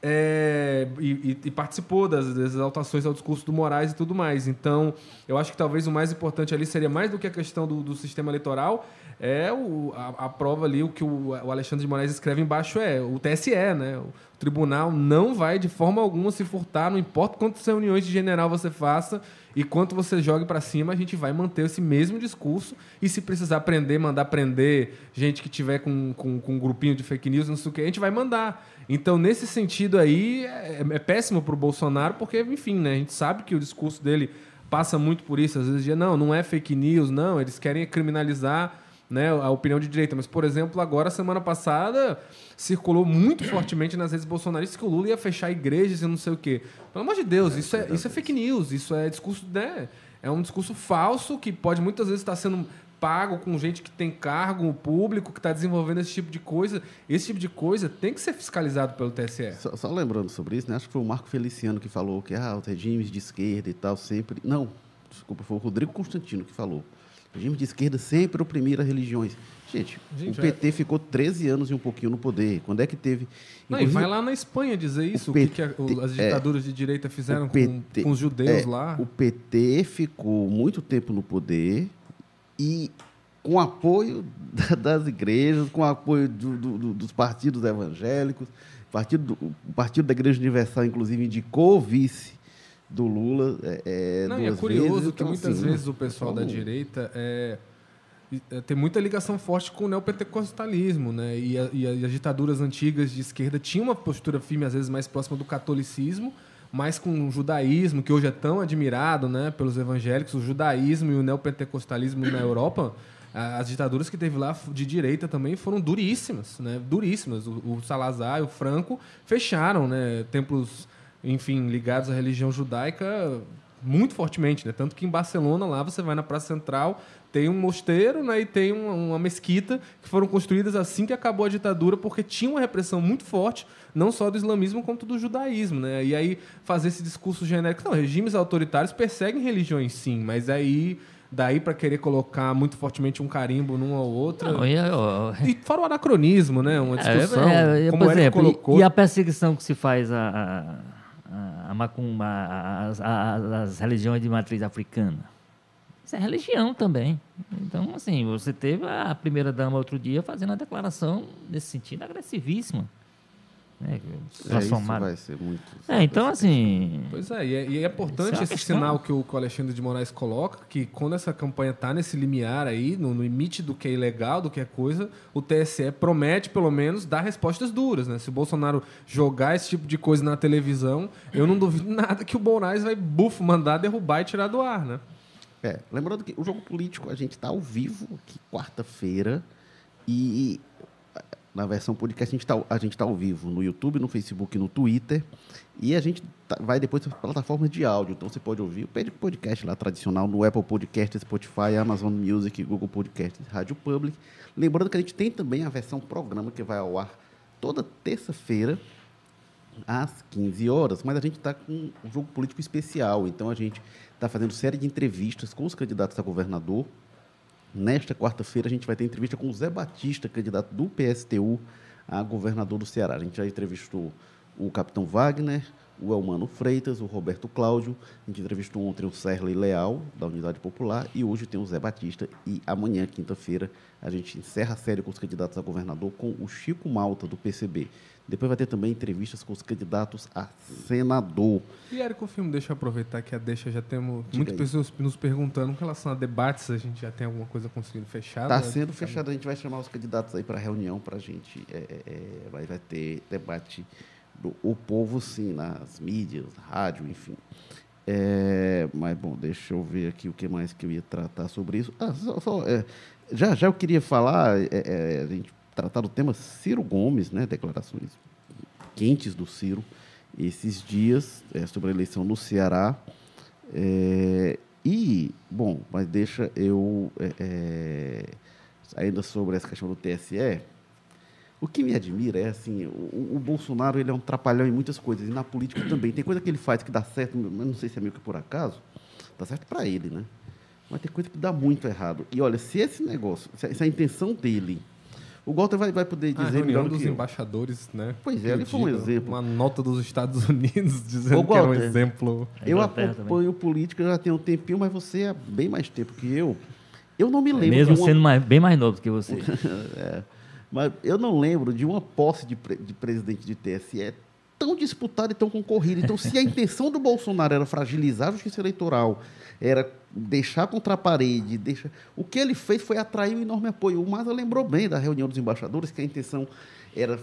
É, e, e, participou das, das, exaltações ao discurso do Moraes e tudo mais. Então, eu acho que talvez o mais importante ali seria mais do que a questão do, do sistema eleitoral, é o, a, a, prova ali, o que o, o, Alexandre de Moraes escreve embaixo é o TSE, né? O tribunal não vai de forma alguma se furtar, não importa quantas reuniões de general você faça e quanto você jogue para cima, a gente vai manter esse mesmo discurso e se precisar prender, mandar prender gente que tiver com, com, com um grupinho de fake news, não sei o que, a gente vai mandar. Então, nesse sentido aí, é, é péssimo para o Bolsonaro, porque, enfim, né, a gente sabe que o discurso dele passa muito por isso. Às vezes, não, não é fake news, não, eles querem criminalizar né, a opinião de direita. Mas, por exemplo, agora, semana passada, circulou muito fortemente nas redes bolsonaristas que o Lula ia fechar igrejas e não sei o quê. Pelo amor de Deus, isso é, isso é fake news, isso é discurso, né? É um discurso falso que pode muitas vezes estar sendo pago com gente que tem cargo público, que está desenvolvendo esse tipo de coisa. Esse tipo de coisa tem que ser fiscalizado pelo TSE. Só, só lembrando sobre isso, né? acho que foi o Marco Feliciano que falou que ah, os regimes de esquerda e tal sempre. Não, desculpa, foi o Rodrigo Constantino que falou. Regimes de esquerda sempre oprimiram as religiões. Gente, Gente, o PT ficou 13 anos e um pouquinho no poder. Quando é que teve. Não, e vai lá na Espanha dizer isso, o, que, que a- o- as ditaduras de direita fizeram com, com os judeus é, lá. O PT ficou muito tempo no poder e com apoio da- das igrejas, com apoio do- do- do- dos partidos evangélicos, partido, do- o Partido da Igreja Universal, inclusive, indicou o vice do Lula. É, é, Não, e é duas curioso vezes, que então, muitas assim, vezes o pessoal da direita é, é, tem muita ligação forte com o neopentecostalismo, né? E, a- e as ditaduras antigas de esquerda tinham uma postura firme, às vezes mais próxima do catolicismo, mais com o judaísmo, que hoje é tão admirado né, pelos evangélicos, o judaísmo e o neopentecostalismo na Europa. As ditaduras que teve lá de direita também foram duríssimas, né? Duríssimas. O, o Salazar e o Franco fecharam, né? Templos enfim, ligados à religião judaica muito fortemente, né? Tanto que em Barcelona, lá você vai na Praça Central, tem um mosteiro né, e tem uma, uma mesquita que foram construídas assim que acabou a ditadura, porque tinha uma repressão muito forte, não só do islamismo, quanto do judaísmo, né? E aí fazer esse discurso genérico, não, regimes autoritários perseguem religiões sim, mas aí daí para querer colocar muito fortemente um carimbo numa ou outra. Não, e, ó, E fora o anacronismo, né? Uma discussão. É, é, como por exemplo, colocou. e, a perseguição que se faz a, a, a, macumba, as, a- as religiões de matriz africana? Isso é religião também. Então, assim, você teve a primeira-dama outro dia fazendo a declaração nesse sentido agressivíssima. Né? É, isso Transformaram. vai ser muito. É, então, assim. Pois é, e é, e é importante é esse questão. sinal que o, que o Alexandre de Moraes coloca, que quando essa campanha está nesse limiar aí, no, no limite do que é ilegal, do que é coisa, o TSE promete, pelo menos, dar respostas duras, né? Se o Bolsonaro jogar esse tipo de coisa na televisão, eu não duvido nada que o Moraes vai, bufo, mandar derrubar e tirar do ar, né? É, lembrando que o jogo político a gente está ao vivo aqui quarta-feira e na versão podcast a gente está a gente tá ao vivo no YouTube, no Facebook, no Twitter e a gente tá- vai depois para plataformas de áudio, então você pode ouvir o podcast lá tradicional no Apple Podcast, Spotify, Amazon Music, Google Podcast, Rádio Public. Lembrando que a gente tem também a versão programa que vai ao ar toda terça-feira às 15 horas, mas a gente está com um jogo político especial, então a gente está fazendo série de entrevistas com os candidatos a governador. Nesta quarta-feira a gente vai ter entrevista com o Zé Batista, candidato do PSTU a governador do Ceará. A gente já entrevistou o capitão Wagner, o Elmano Freitas, o Roberto Cláudio. A gente entrevistou ontem o Serley Leal, da Unidade Popular, e hoje tem o Zé Batista. E amanhã, quinta-feira, a gente encerra a série com os candidatos a governador com o Chico Malta, do PCB. Depois vai ter também entrevistas com os candidatos a senador. E, Érico Filme, deixa eu aproveitar que a deixa já temos Diga muitas aí. pessoas nos perguntando com relação a debates, a gente já tem alguma coisa conseguindo fechar? Está sendo fechado, a gente vai chamar os candidatos aí para reunião para a gente. é, é, é, vai, vai ter debate do o povo, sim, nas mídias, rádio, enfim. É, mas, bom, deixa eu ver aqui o que mais que eu ia tratar sobre isso. Ah, só, só, é, já, já eu queria falar, é, é, a gente tratar do tema Ciro Gomes, né? Declarações quentes do Ciro esses dias é, sobre a eleição no Ceará. É, e, bom, mas deixa eu. é, é, ainda sobre essa questão do TSE. O que me admira é assim, o, o Bolsonaro ele é um trapalhão em muitas coisas, e na política também. Tem coisa que ele faz que dá certo, mas não sei se é meio que por acaso, dá certo para ele, né? Mas tem coisa que dá muito errado. E olha, se esse negócio, se a, intenção dele, o Walter vai, vai poder A dizer reunião melhor do dos que eu. embaixadores, né? Pois é, ali foi um exemplo. Uma nota dos Estados Unidos dizendo Ô, que era um Walter. exemplo. Eu acompanho política já tem um tempinho, mas você é bem mais tempo que eu. Eu não me lembro Mesmo de uma, sendo mais- bem mais novo que você. É, mas eu não lembro de uma posse de, pre- de presidente de TSE tão disputada e tão concorrida. Então, se a intenção do Bolsonaro era fragilizar a justiça eleitoral, era deixar contra a parede, deixar... o que ele fez foi atrair um enorme apoio. O Maza lembrou bem da reunião dos embaixadores, que a intenção era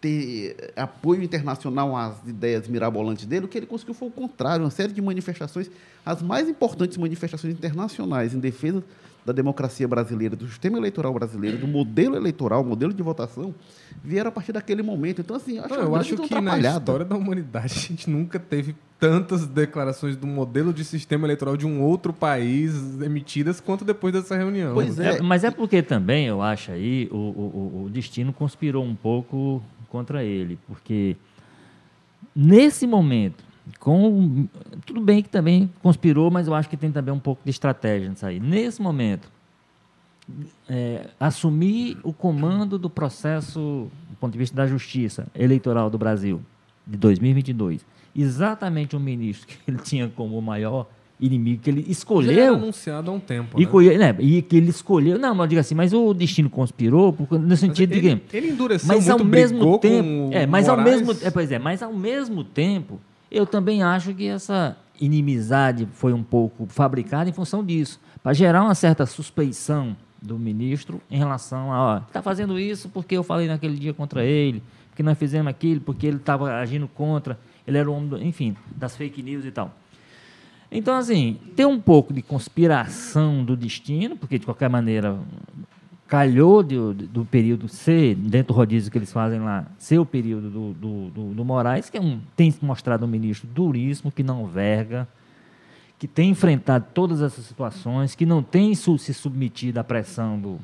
ter apoio internacional às ideias mirabolantes dele, o que ele conseguiu foi o contrário, uma série de manifestações, as mais importantes manifestações internacionais em defesa da democracia brasileira, do sistema eleitoral brasileiro, do modelo eleitoral, modelo de votação, vieram a partir daquele momento. Então, assim, eu acho, Não, eu acho que na história da humanidade a gente nunca teve tantas declarações do modelo de sistema eleitoral de um outro país emitidas quanto depois dessa reunião. Pois É, É. mas é porque também, eu acho aí, o, o- o destino conspirou um pouco contra ele. Porque nesse momento, com tudo bem que também conspirou, mas eu acho que tem também um pouco de estratégia nisso aí. Nesse momento, é, assumir o comando do processo, do ponto de vista da justiça eleitoral do Brasil, de 2022, exatamente o ministro que ele tinha como o maior inimigo, que ele Já era escolheu. anunciado há um tempo. E, né? né, e que ele escolheu. Não, mas diga assim, mas o destino conspirou porque, no sentido ele, de que. ele endureceu Mas ao muito, mesmo brigou tempo. É, mas ao mesmo, é, pois é, mas ao mesmo tempo, eu também acho que essa inimizade foi um pouco fabricada em função disso, para gerar uma certa suspeição do ministro em relação a, está fazendo isso porque eu falei naquele dia contra ele, porque nós fizemos aquilo, porque ele estava agindo contra, ele era o homem, do, enfim, das fake news e tal. Então, assim, tem um pouco de conspiração do destino, porque de qualquer maneira calhou de- do período ser, dentro do rodízio que eles fazem lá, ser o período do, do, do- do Moraes, que é um, tem mostrado um ministro duríssimo, que não verga, que tem enfrentado todas essas situações, que não tem su- se submetido à pressão do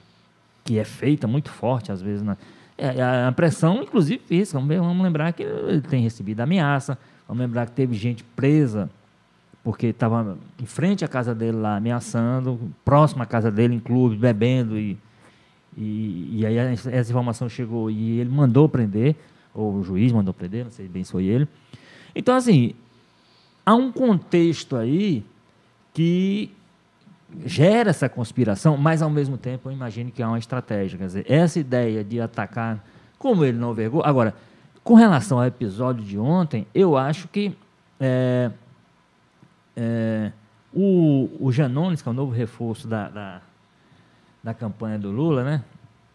que é feita muito forte às vezes na é, a, pressão inclusive física vamos lembrar que ele tem recebido ameaça vamos lembrar que teve gente presa porque estava em frente à casa dele lá ameaçando próximo à casa dele em clube bebendo e e, e aí essa informação chegou e ele mandou prender ou o juiz mandou prender não sei bem se foi ele então assim há um contexto aí que gera essa conspiração, mas ao mesmo tempo eu imagino que há uma estratégia. Quer dizer, essa ideia de atacar, como ele não vergou. Agora, com relação ao episódio de ontem, eu acho que é, é, o, o Janones, que é o novo reforço da, da, da campanha do Lula, né?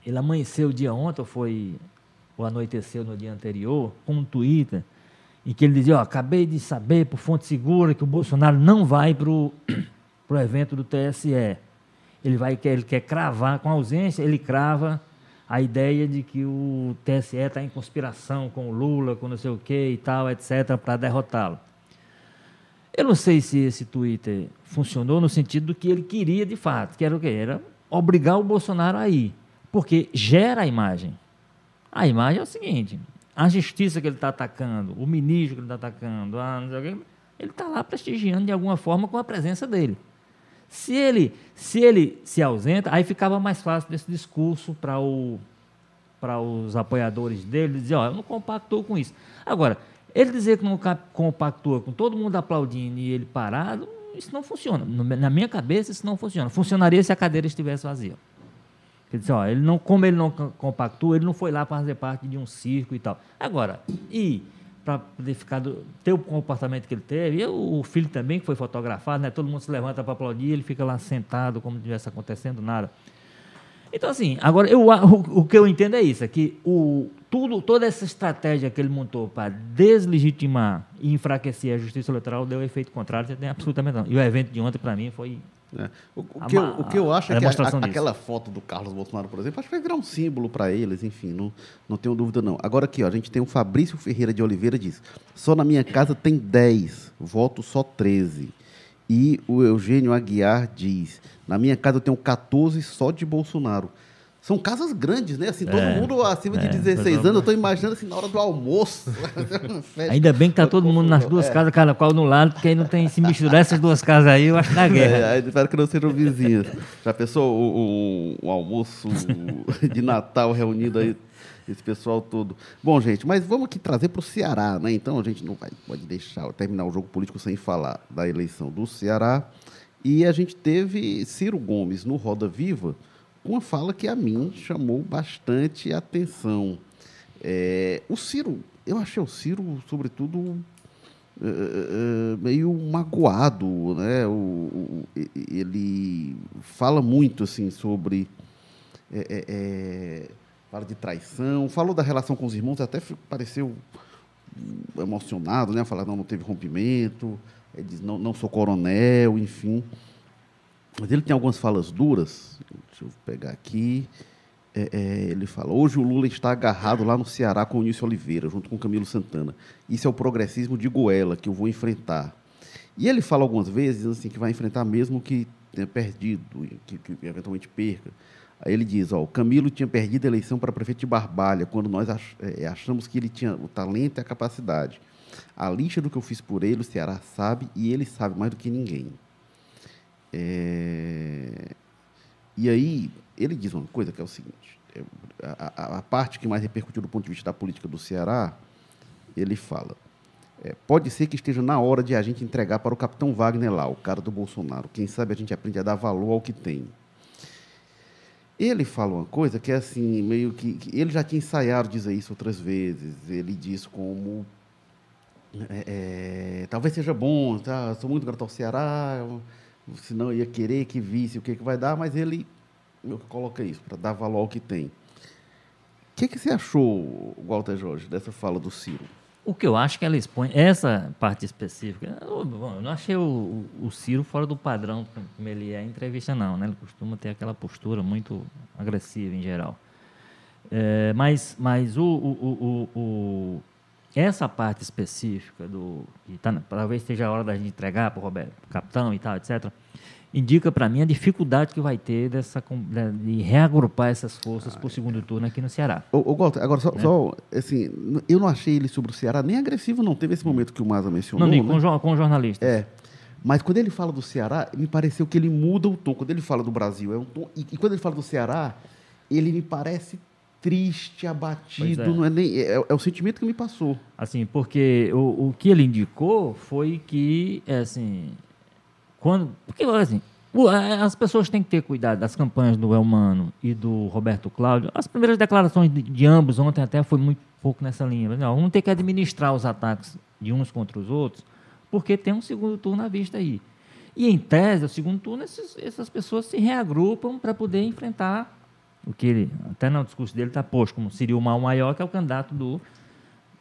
Ele amanheceu o dia ontem, ou foi ou anoiteceu no dia anterior, com um Twitter, em que ele dizia, ó, acabei de saber por fonte segura que o Bolsonaro não vai para o evento do TSE. Ele vai ele quer cravar, com ausência, ele crava a ideia de que o TSE está em conspiração com o Lula, com não sei o quê e tal, etc., para derrotá-lo. Eu não sei se esse Twitter funcionou no sentido do que ele queria de fato, que era o quê? Era obrigar o Bolsonaro a ir, porque gera a imagem. A imagem é o seguinte: a justiça que ele está atacando, o ministro que ele está atacando, a quê, ele está lá prestigiando de alguma forma com a presença dele. Se ele se, ele se ausenta, aí ficava mais fácil desse discurso para o, para os apoiadores dele dizer: ó, eu não compactou com isso. Agora, ele dizer que não compactua com todo mundo aplaudindo e ele parado, isso não funciona. Na minha cabeça, isso não funciona. Funcionaria se a cadeira estivesse vazia. Dizer, ó, ele não, como ele não co- compactua, ele não foi lá para fazer parte de um circo e tal. Agora, e para ter o comportamento que ele teve, e o, filho também que foi fotografado, né? Todo mundo se levanta para aplaudir, ele fica lá sentado como não estivesse acontecendo nada. Então, assim, agora eu, o, o que eu entendo é isso, é que o, tudo, toda essa estratégia que ele montou para deslegitimar e enfraquecer a justiça eleitoral deu efeito contrário, você tem absolutamente não. E o evento de ontem, para mim, foi É. O, o A que eu, o que eu acho é que a- a- aquela foto do Carlos Bolsonaro, por exemplo, acho que vai virar um símbolo para eles, enfim, não, não tenho dúvida não. Agora aqui, ó, a gente tem o Fabrício Ferreira de Oliveira diz: só na minha casa tem 10, voto só 13. E o Eugênio Aguiar diz: na minha casa eu tenho 14 só de Bolsonaro. São casas grandes, né? Assim, todo É, mundo acima de é, 16 mas anos, eu estou imaginando assim, na hora do almoço. Ainda bem que tá todo mundo nas duas É. casas, cada qual no lado, porque aí não tem se misturar essas duas casas aí, eu acho da É, guerra. aí espero que não sejam vizinhos. Já pensou o, o- o almoço de Natal reunido aí, esse pessoal todo? Bom, gente, mas vamos aqui trazer para o Ceará, né? Então a gente não vai, pode deixar terminar o jogo político sem falar da eleição do Ceará. E a gente teve Ciro Gomes no Roda Viva com uma fala que a mim chamou bastante atenção. É, o Ciro, eu achei o Ciro, sobretudo, eh, eh, meio magoado, né? O, o- ele fala muito assim sobre eh, eh, eh, fala de traição, falou da relação com os irmãos, até pareceu emocionado, né? Falar não, não teve rompimento, ele diz não, não sou coronel, enfim. mas ele tem algumas falas duras. Deixa eu pegar aqui. É, é, ele fala: hoje o Lula está agarrado lá no Ceará com o Nício Oliveira, junto com Camilo Santana. Isso é o progressismo de Goela que eu vou enfrentar. E ele fala algumas vezes assim que vai enfrentar mesmo que tenha perdido, que, que eventualmente perca. Aí ele diz: ó, o Camilo tinha perdido a eleição para prefeito de Barbalha, quando nós ach, é, achamos que ele tinha o talento e a capacidade. A lixa do que eu fiz por ele, o Ceará sabe, e ele sabe mais do que ninguém. É... E aí, ele diz uma coisa que é o seguinte: é, a, a, a, parte que mais repercutiu do ponto de vista da política do Ceará, ele fala. É, pode ser que esteja na hora de a gente entregar para o capitão Wagner lá, o cara do Bolsonaro. Quem sabe a gente aprende a dar valor ao que tem. Ele fala uma coisa que é assim, meio que, ele já tinha ensaiado dizer isso outras vezes. Ele diz como é, é, talvez seja bom, tá? Sou muito grato ao Ceará, senão eu ia querer que visse o que, que vai dar, mas ele coloca isso, para dar valor ao que tem. O que, que você achou, Walter Jorge, dessa fala do Ciro? O que eu acho que ela expõe, essa parte específica, eu, bom, eu não achei o, o, Ciro fora do padrão como ele é em entrevista, não. Né? Ele costuma ter aquela postura muito agressiva em geral. É, mas mas o, o, o, essa parte específica do. Que tá, talvez esteja a hora da gente entregar para o Roberto, capitão e tal, etc indica para mim a dificuldade que vai ter dessa, de reagrupar essas forças ah, para o segundo turno aqui no Ceará. O, o Walter, agora, só, né? só, assim, eu não achei ele sobre o Ceará nem agressivo, não. Teve esse momento que o Maza mencionou. Não, né? com, com jornalistas. É. Mas quando ele fala do Ceará, me pareceu que ele muda o tom. Quando ele fala do Brasil, é um tom. E, e quando ele fala do Ceará, ele me parece triste, abatido. É. Não é, nem, é, é, o sentimento que me passou. Assim, porque o, o que ele indicou foi que, é, assim, quando, porque, assim, as pessoas têm que ter cuidado das campanhas do Elmano e do Roberto Cláudio. As primeiras declarações de, de ambos ontem até foi muito pouco nessa linha. Não, vamos ter que administrar os ataques de uns contra os outros, porque tem um segundo turno à vista aí. E, em tese, o segundo turno, esses, essas pessoas se reagrupam para poder enfrentar o que ele, até no discurso dele, está posto como seria o mal maior, que é o candidato do,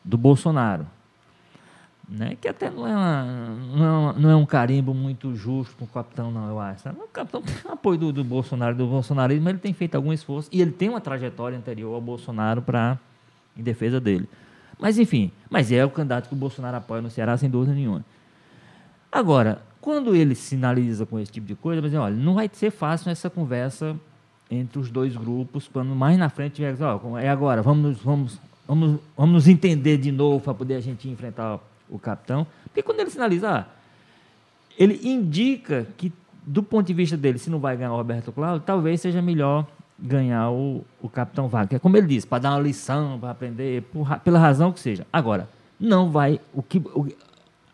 do Bolsonaro né? que até não é, uma, não, é não é um carimbo muito justo com o capitão, não, eu acho. O capitão tem apoio do, do Bolsonaro, do bolsonarismo, ele tem feito algum esforço e ele tem uma trajetória anterior ao Bolsonaro para em defesa dele. Mas, enfim, mas é o candidato que o Bolsonaro apoia no Ceará, sem dúvida nenhuma. Agora, quando ele sinaliza com esse tipo de coisa, mas olha, não vai ser fácil essa conversa entre os dois grupos, quando mais na frente tiver, é agora, vamos, vamos, vamos, vamos nos entender de novo para poder a gente enfrentar o capitão, porque quando ele sinaliza, ah, ele indica que, do ponto de vista dele, se não vai ganhar o Roberto Cláudio, talvez seja melhor ganhar o, o capitão Wagner. Como ele disse, para dar uma lição, para aprender, por, pela razão que seja. Agora, não vai. O que, o,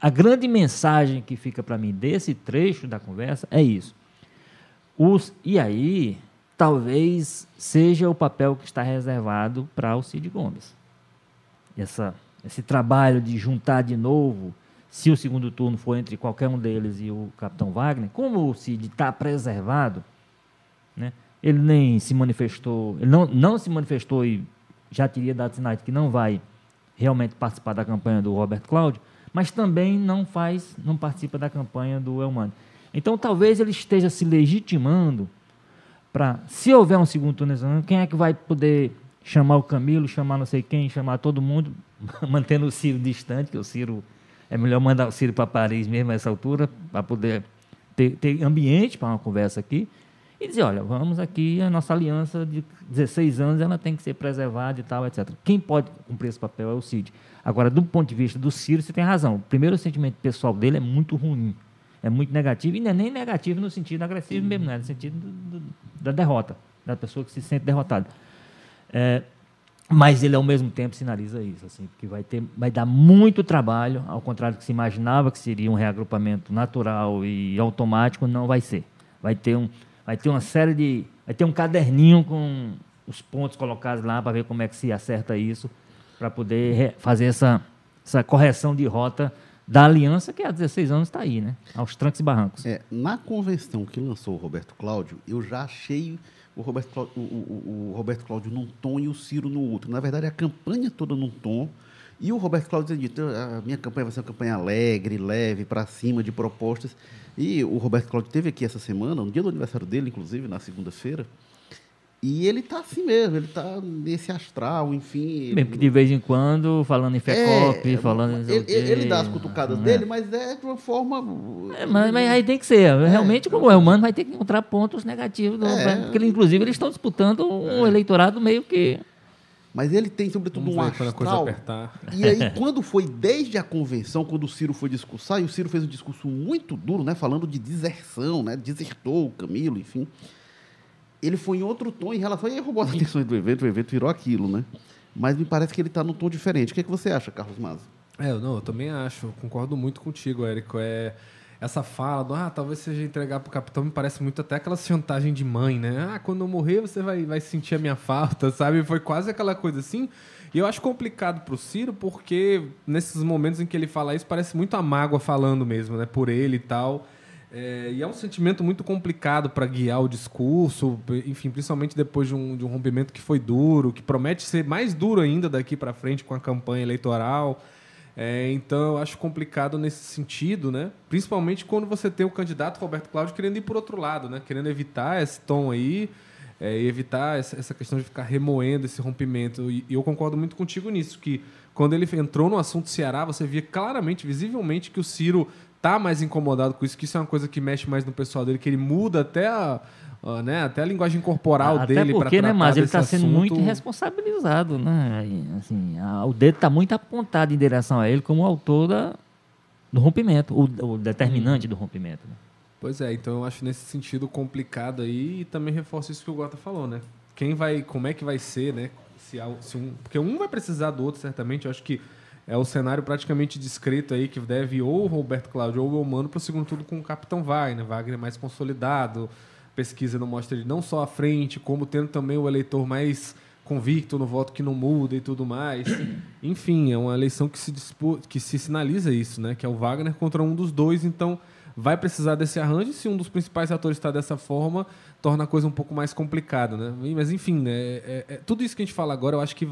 a grande mensagem que fica para mim desse trecho da conversa é isso. Os, e aí, talvez seja o papel que está reservado para o Cid Gomes. Essa esse trabalho de juntar de novo, se o segundo turno for entre qualquer um deles e o capitão Wagner, como o Cid está preservado, né, ele nem se manifestou, ele não, não se manifestou e já teria dado sinais de que não vai realmente participar da campanha do Roberto Cláudio, mas também não faz, não participa da campanha do Elmano. Então talvez ele esteja se legitimando para, se houver um segundo turno, quem é que vai poder chamar o Camilo, chamar não sei quem, chamar todo mundo, mantendo o Ciro distante, que o Ciro é melhor mandar o Ciro para Paris mesmo nessa altura, para poder ter, ter ambiente para uma conversa aqui, e dizer, olha, vamos aqui, a nossa aliança de 16 anos, ela tem que ser preservada e tal, etc. Quem pode cumprir esse papel é o Cid. Agora, do ponto de vista do Ciro, você tem razão. O primeiro sentimento pessoal dele é muito ruim, é muito negativo, e não é nem negativo no sentido agressivo mesmo, né? no sentido do, do, da derrota, da pessoa que se sente derrotada. É, mas ele ao mesmo tempo sinaliza isso, assim, que vai ter, vai dar muito trabalho, ao contrário do que se imaginava que seria um reagrupamento natural e automático, não vai ser. Vai ter um, vai ter uma série de, vai ter um caderninho com os pontos colocados lá para ver como é que se acerta isso, para poder fazer essa, essa correção de rota da aliança que há 16 anos está aí, né? Aos trancos e barrancos. É, na convenção que lançou o Roberto Cláudio, eu já achei o Roberto, Cláudio, o, o, o Roberto Cláudio num tom e o Ciro no outro. Na verdade, a campanha toda num tom E o Roberto Cláudio tinha dito, a minha campanha vai ser uma campanha alegre, leve, para cima de propostas. E o Roberto Cláudio teve aqui essa semana, no dia do aniversário dele, inclusive, na segunda-feira, e ele está assim mesmo, ele está nesse astral, enfim. Mesmo que de vez em quando, falando em FECOP, É, falando... em ele, ele dá as cutucadas É. dele, mas é de uma forma. É, mas, mas aí tem que ser. Realmente, como é humano, vai ter que encontrar pontos negativos. do É. Roberto, Porque, inclusive, eles estão disputando um eleitorado meio que... Mas ele tem, sobretudo, Vamos um quando a coisa astral. apertar. E aí, quando foi desde a convenção, quando o Ciro foi discursar, e o Ciro fez um discurso muito duro, né? Falando de deserção, né? Desertou o Camilo, enfim. Ele foi em outro tom em relação. E aí roubou as atenções do evento, o evento virou aquilo, né? Mas me parece que ele está num tom diferente. O que, é que você acha, Carlos Maza? É, eu não, eu também acho, eu concordo muito contigo, Érico. É, essa fala do, ah, talvez seja entregar pro capitão, me parece muito até aquela chantagem de mãe, né? Ah, quando eu morrer você vai, vai sentir a minha falta, sabe? Foi quase aquela coisa assim. E eu acho complicado pro Ciro, porque nesses momentos em que ele fala isso, parece muito a mágoa falando mesmo, né? Por ele e tal. É, e é um sentimento muito complicado para guiar o discurso, enfim, principalmente depois de um, de um rompimento que foi duro, que promete ser mais duro ainda daqui para frente com a campanha eleitoral. É, então, eu acho complicado nesse sentido, né? Principalmente quando você tem o candidato Roberto Cláudio querendo ir por outro lado, né? Querendo evitar esse tom aí é, e evitar essa, questão de ficar remoendo esse rompimento. E eu concordo muito contigo nisso, que quando ele entrou no assunto Ceará, você via claramente, visivelmente, que o Ciro tá mais incomodado com isso, que isso é uma coisa que mexe mais no pessoal dele, que ele muda até a, a, né, até a linguagem corporal dele para né, tratar mas ele está sendo muito responsabilizado, né? Assim, a- o dedo está muito apontado em direção a ele como autor da, do rompimento, o, o determinante do rompimento. né? Pois é, então eu acho nesse sentido complicado aí e também reforço isso que o Gota falou, né? Quem vai, como é que vai ser, né? Se, há- se um, porque um vai precisar do outro, certamente. Eu acho que é o cenário praticamente descrito aí que deve ou Roberto Cláudio ou o Mano para o segundo turno com o Capitão Wagner. Wagner mais consolidado, pesquisa não mostra ele não só à frente, como tendo também o eleitor mais convicto no voto que não muda e tudo mais. Enfim, é uma eleição que se, dispu- que se sinaliza isso, né? Que é o Wagner contra um dos dois, então vai precisar desse arranjo. Se um dos principais atores está dessa forma, torna a coisa um pouco mais complicada, né? Mas enfim, né? é- é- tudo isso que a gente fala agora, eu acho que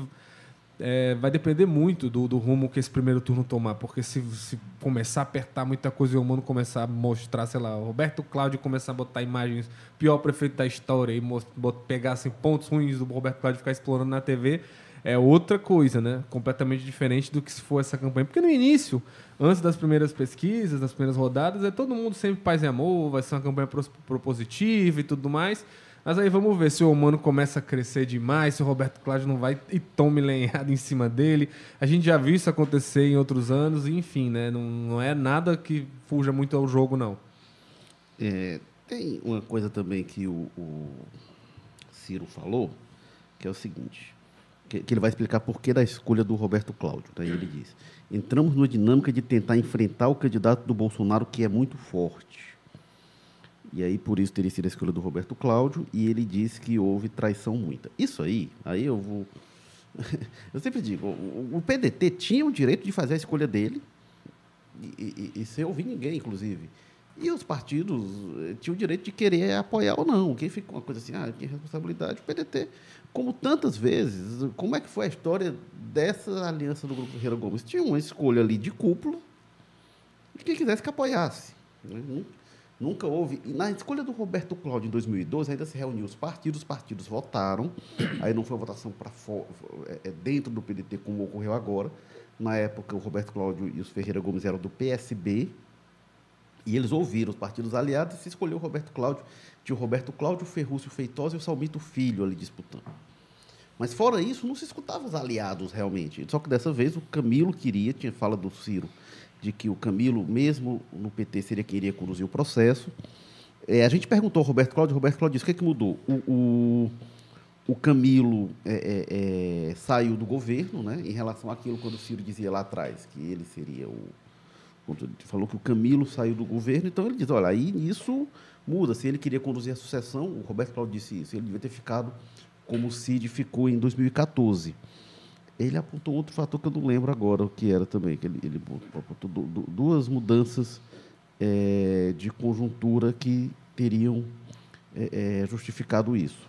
é, vai depender muito do, do rumo que esse primeiro turno tomar, porque se, se começar a apertar muita coisa e o humano começar a mostrar, sei lá, Roberto Cláudio começar a botar imagens, pior prefeito da história, e mos- bot- pegar assim, pontos ruins do Roberto Cláudio ficar explorando na TV, é outra coisa, né? Completamente diferente do que se for essa campanha. Porque no início, antes das primeiras pesquisas, das primeiras rodadas, é todo mundo sempre paz e amor, vai ser uma campanha propositiva e tudo mais. Mas aí vamos ver se o humano começa a crescer demais, se o Roberto Cláudio não vai e tome lenhada em cima dele. A gente já viu isso acontecer em outros anos, enfim, né? Não, não é nada que fuja muito ao jogo, não. É, tem uma coisa também que o, o Ciro falou, que é o seguinte, que, que ele vai explicar por que da escolha do Roberto Cláudio. Daí ele diz, entramos numa dinâmica de tentar enfrentar o candidato do Bolsonaro, que é muito forte. E aí, por isso, teria sido a escolha do Roberto Cláudio, e ele disse que houve traição muita. Isso aí, aí eu vou... eu sempre digo, o, PDT tinha o direito de fazer a escolha dele, e, e, e sem ouvir ninguém, inclusive. E os partidos eh, tinham o direito de querer apoiar ou não. Quem fica com uma coisa assim, ah, tinha responsabilidade, o PDT. Como tantas vezes, como é que foi a história dessa aliança do Grupo Ferreira Gomes? Tinha uma escolha ali de cúpula de quem quisesse que apoiasse. né? Nu- Nunca houve. Na escolha do Roberto Cláudio em 2012, ainda se reuniu os partidos, os partidos votaram. Aí não foi votação para é, dentro do PDT, como ocorreu agora. Na época, o Roberto Cláudio e os Ferreira Gomes eram do PSB, e eles ouviram os partidos aliados e se escolheu o Roberto Cláudio. Tinha o Roberto Cláudio, o Ferrúcio Feitosa e o Salmito Filho ali disputando. Mas fora isso, não se escutava os aliados realmente. Só que dessa vez o Camilo queria, tinha fala do Ciro, de que o Camilo, mesmo no PT, seria quem iria conduzir o processo. É, a gente perguntou ao Roberto Cláudio, Roberto Cláudio disse, o que, é que mudou? O, o, o Camilo é, é, é, saiu do governo, né, em relação àquilo quando o Ciro dizia lá atrás, que ele seria o... Falou que o Camilo saiu do governo, então ele diz, olha, aí isso muda. Se ele queria conduzir a sucessão, o Roberto Cláudio disse isso, ele devia ter ficado como o Cid ficou em 2014. Ele apontou outro fator que eu não lembro agora o que era também, que ele, ele apontou du- du- duas mudanças eh, de conjuntura que teriam eh, eh, justificado isso.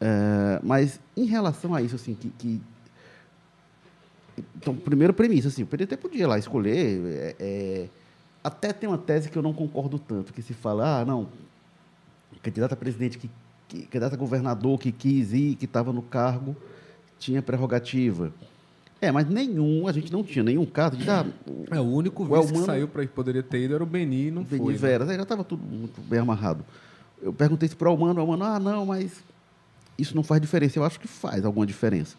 Eh, mas em relação a isso, assim, que, que Então, primeira premissa, assim, o PT até podia lá escolher. é, é, até tem uma tese que eu não concordo tanto, que se fala, ah, não, candidato a presidente, que, que, candidato a governador que quis ir, que estava no cargo, tinha prerrogativa. É, mas nenhum, a gente não tinha nenhum caso de ah, É, o único O vice que saiu para poderia ter ido era o Beni e não Beni foi. né? Veras, aí já estava tudo muito bem amarrado. Eu perguntei isso para o Almano, o Almano, ah, não, mas isso não faz diferença. Eu acho que faz alguma diferença.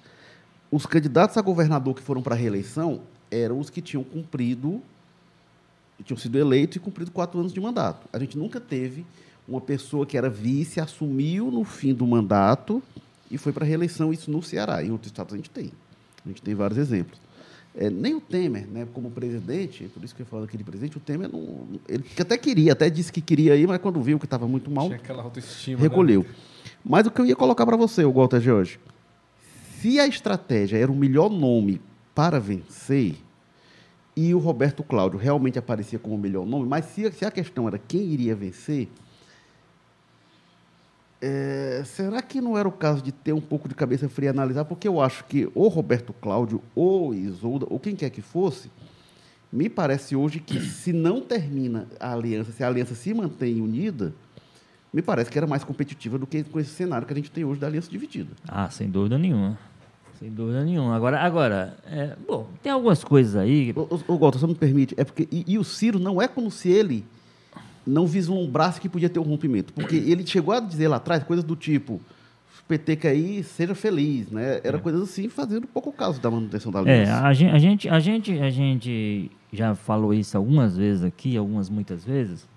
Os candidatos a governador que foram para a reeleição eram os que tinham cumprido, tinham sido eleitos e cumprido quatro anos de mandato. A gente nunca teve uma pessoa que era vice, assumiu no fim do mandato e foi para a reeleição, isso no Ceará. Em outros estados a gente tem. A gente tem vários exemplos. É, nem o Temer, né, como presidente, por isso que eu falo aquele presidente, o Temer não, ele até queria, até disse que queria ir, mas quando viu que estava muito mal, Tinha aquela autoestima. né? recolheu. Mas o que eu ia colocar para você, o Walter George, se a estratégia era o melhor nome para vencer e o Roberto Cláudio realmente aparecia como o melhor nome, mas se, se a questão era quem iria vencer, é, será que não era o caso de ter um pouco de cabeça fria e analisar? Porque eu acho que ou Roberto Cláudio, ou Isolda, ou quem quer que fosse, me parece hoje que se não termina a aliança, se a aliança se mantém unida, me parece que era mais competitiva do que com esse cenário que a gente tem hoje da aliança dividida. Ah, sem dúvida nenhuma. Sem dúvida nenhuma. Agora, agora é, bom, tem algumas coisas aí. Ô Walter, só me permite, é porque e, e o Ciro não é como se ele não vislumbrasse que podia ter um rompimento, porque ele chegou a dizer lá atrás coisas do tipo o PT quer ir, seja feliz, né? Era coisas assim, fazendo pouco caso da manutenção da É, aliança. a gente, a gente, a gente, a gente já falou isso algumas vezes aqui, algumas muitas vezes.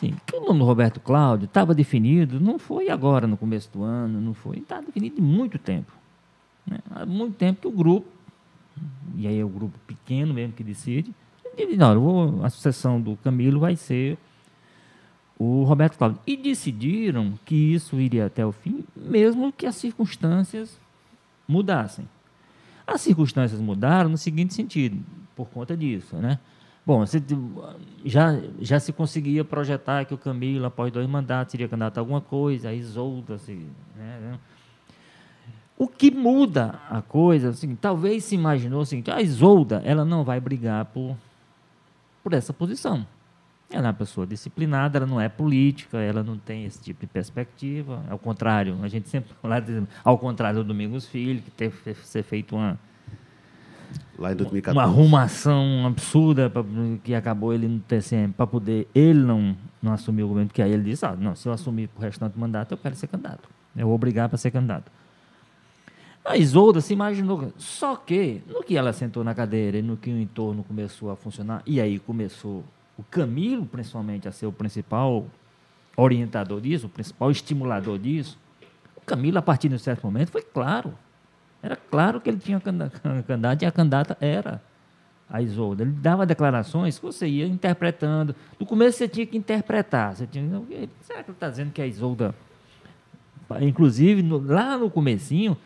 Sim, que o nome do Roberto Cláudio estava definido, não foi agora no começo do ano, não foi, está definido há muito tempo. né? Há muito tempo que o grupo, e aí é o grupo pequeno mesmo que decide, ele, não, vou- a sucessão do Camilo vai ser o Roberto Cláudio. E decidiram que isso iria até o fim, mesmo que as circunstâncias mudassem. As circunstâncias mudaram no seguinte sentido, por conta disso, né? Bom, já, já se conseguia projetar que o Camilo, após dois mandatos, seria candidato a alguma coisa, a Isolda, se, né? O que muda a coisa, assim, talvez se imaginou assim, a Isolda, ela não vai brigar por, por essa posição. Ela é uma pessoa disciplinada, ela não é política, ela não tem esse tipo de perspectiva. Ao contrário, a gente sempre de- ao contrário do Domingos Filho, que teve que ser feito uma, Lá em uma 2014. arrumação absurda pra, que acabou ele no TCM para poder ele não, não assumir o governo, porque aí ele disse, ah, não, se eu assumir o restante do mandato, eu quero ser candidato. Eu vou obrigar para ser candidato. A Isolda se imaginou, só que no que ela sentou na cadeira e no que o entorno começou a funcionar, e aí começou o Camilo, principalmente, a ser o principal orientador disso, o principal estimulador disso, o Camilo, a partir de um certo momento, foi claro. Era claro que ele tinha candidato e a candidata era a Isolda. Ele dava declarações que você ia interpretando. No começo você tinha que interpretar. Você tinha, será que ele está dizendo que a Isolda... Inclusive, no- lá no comecinho,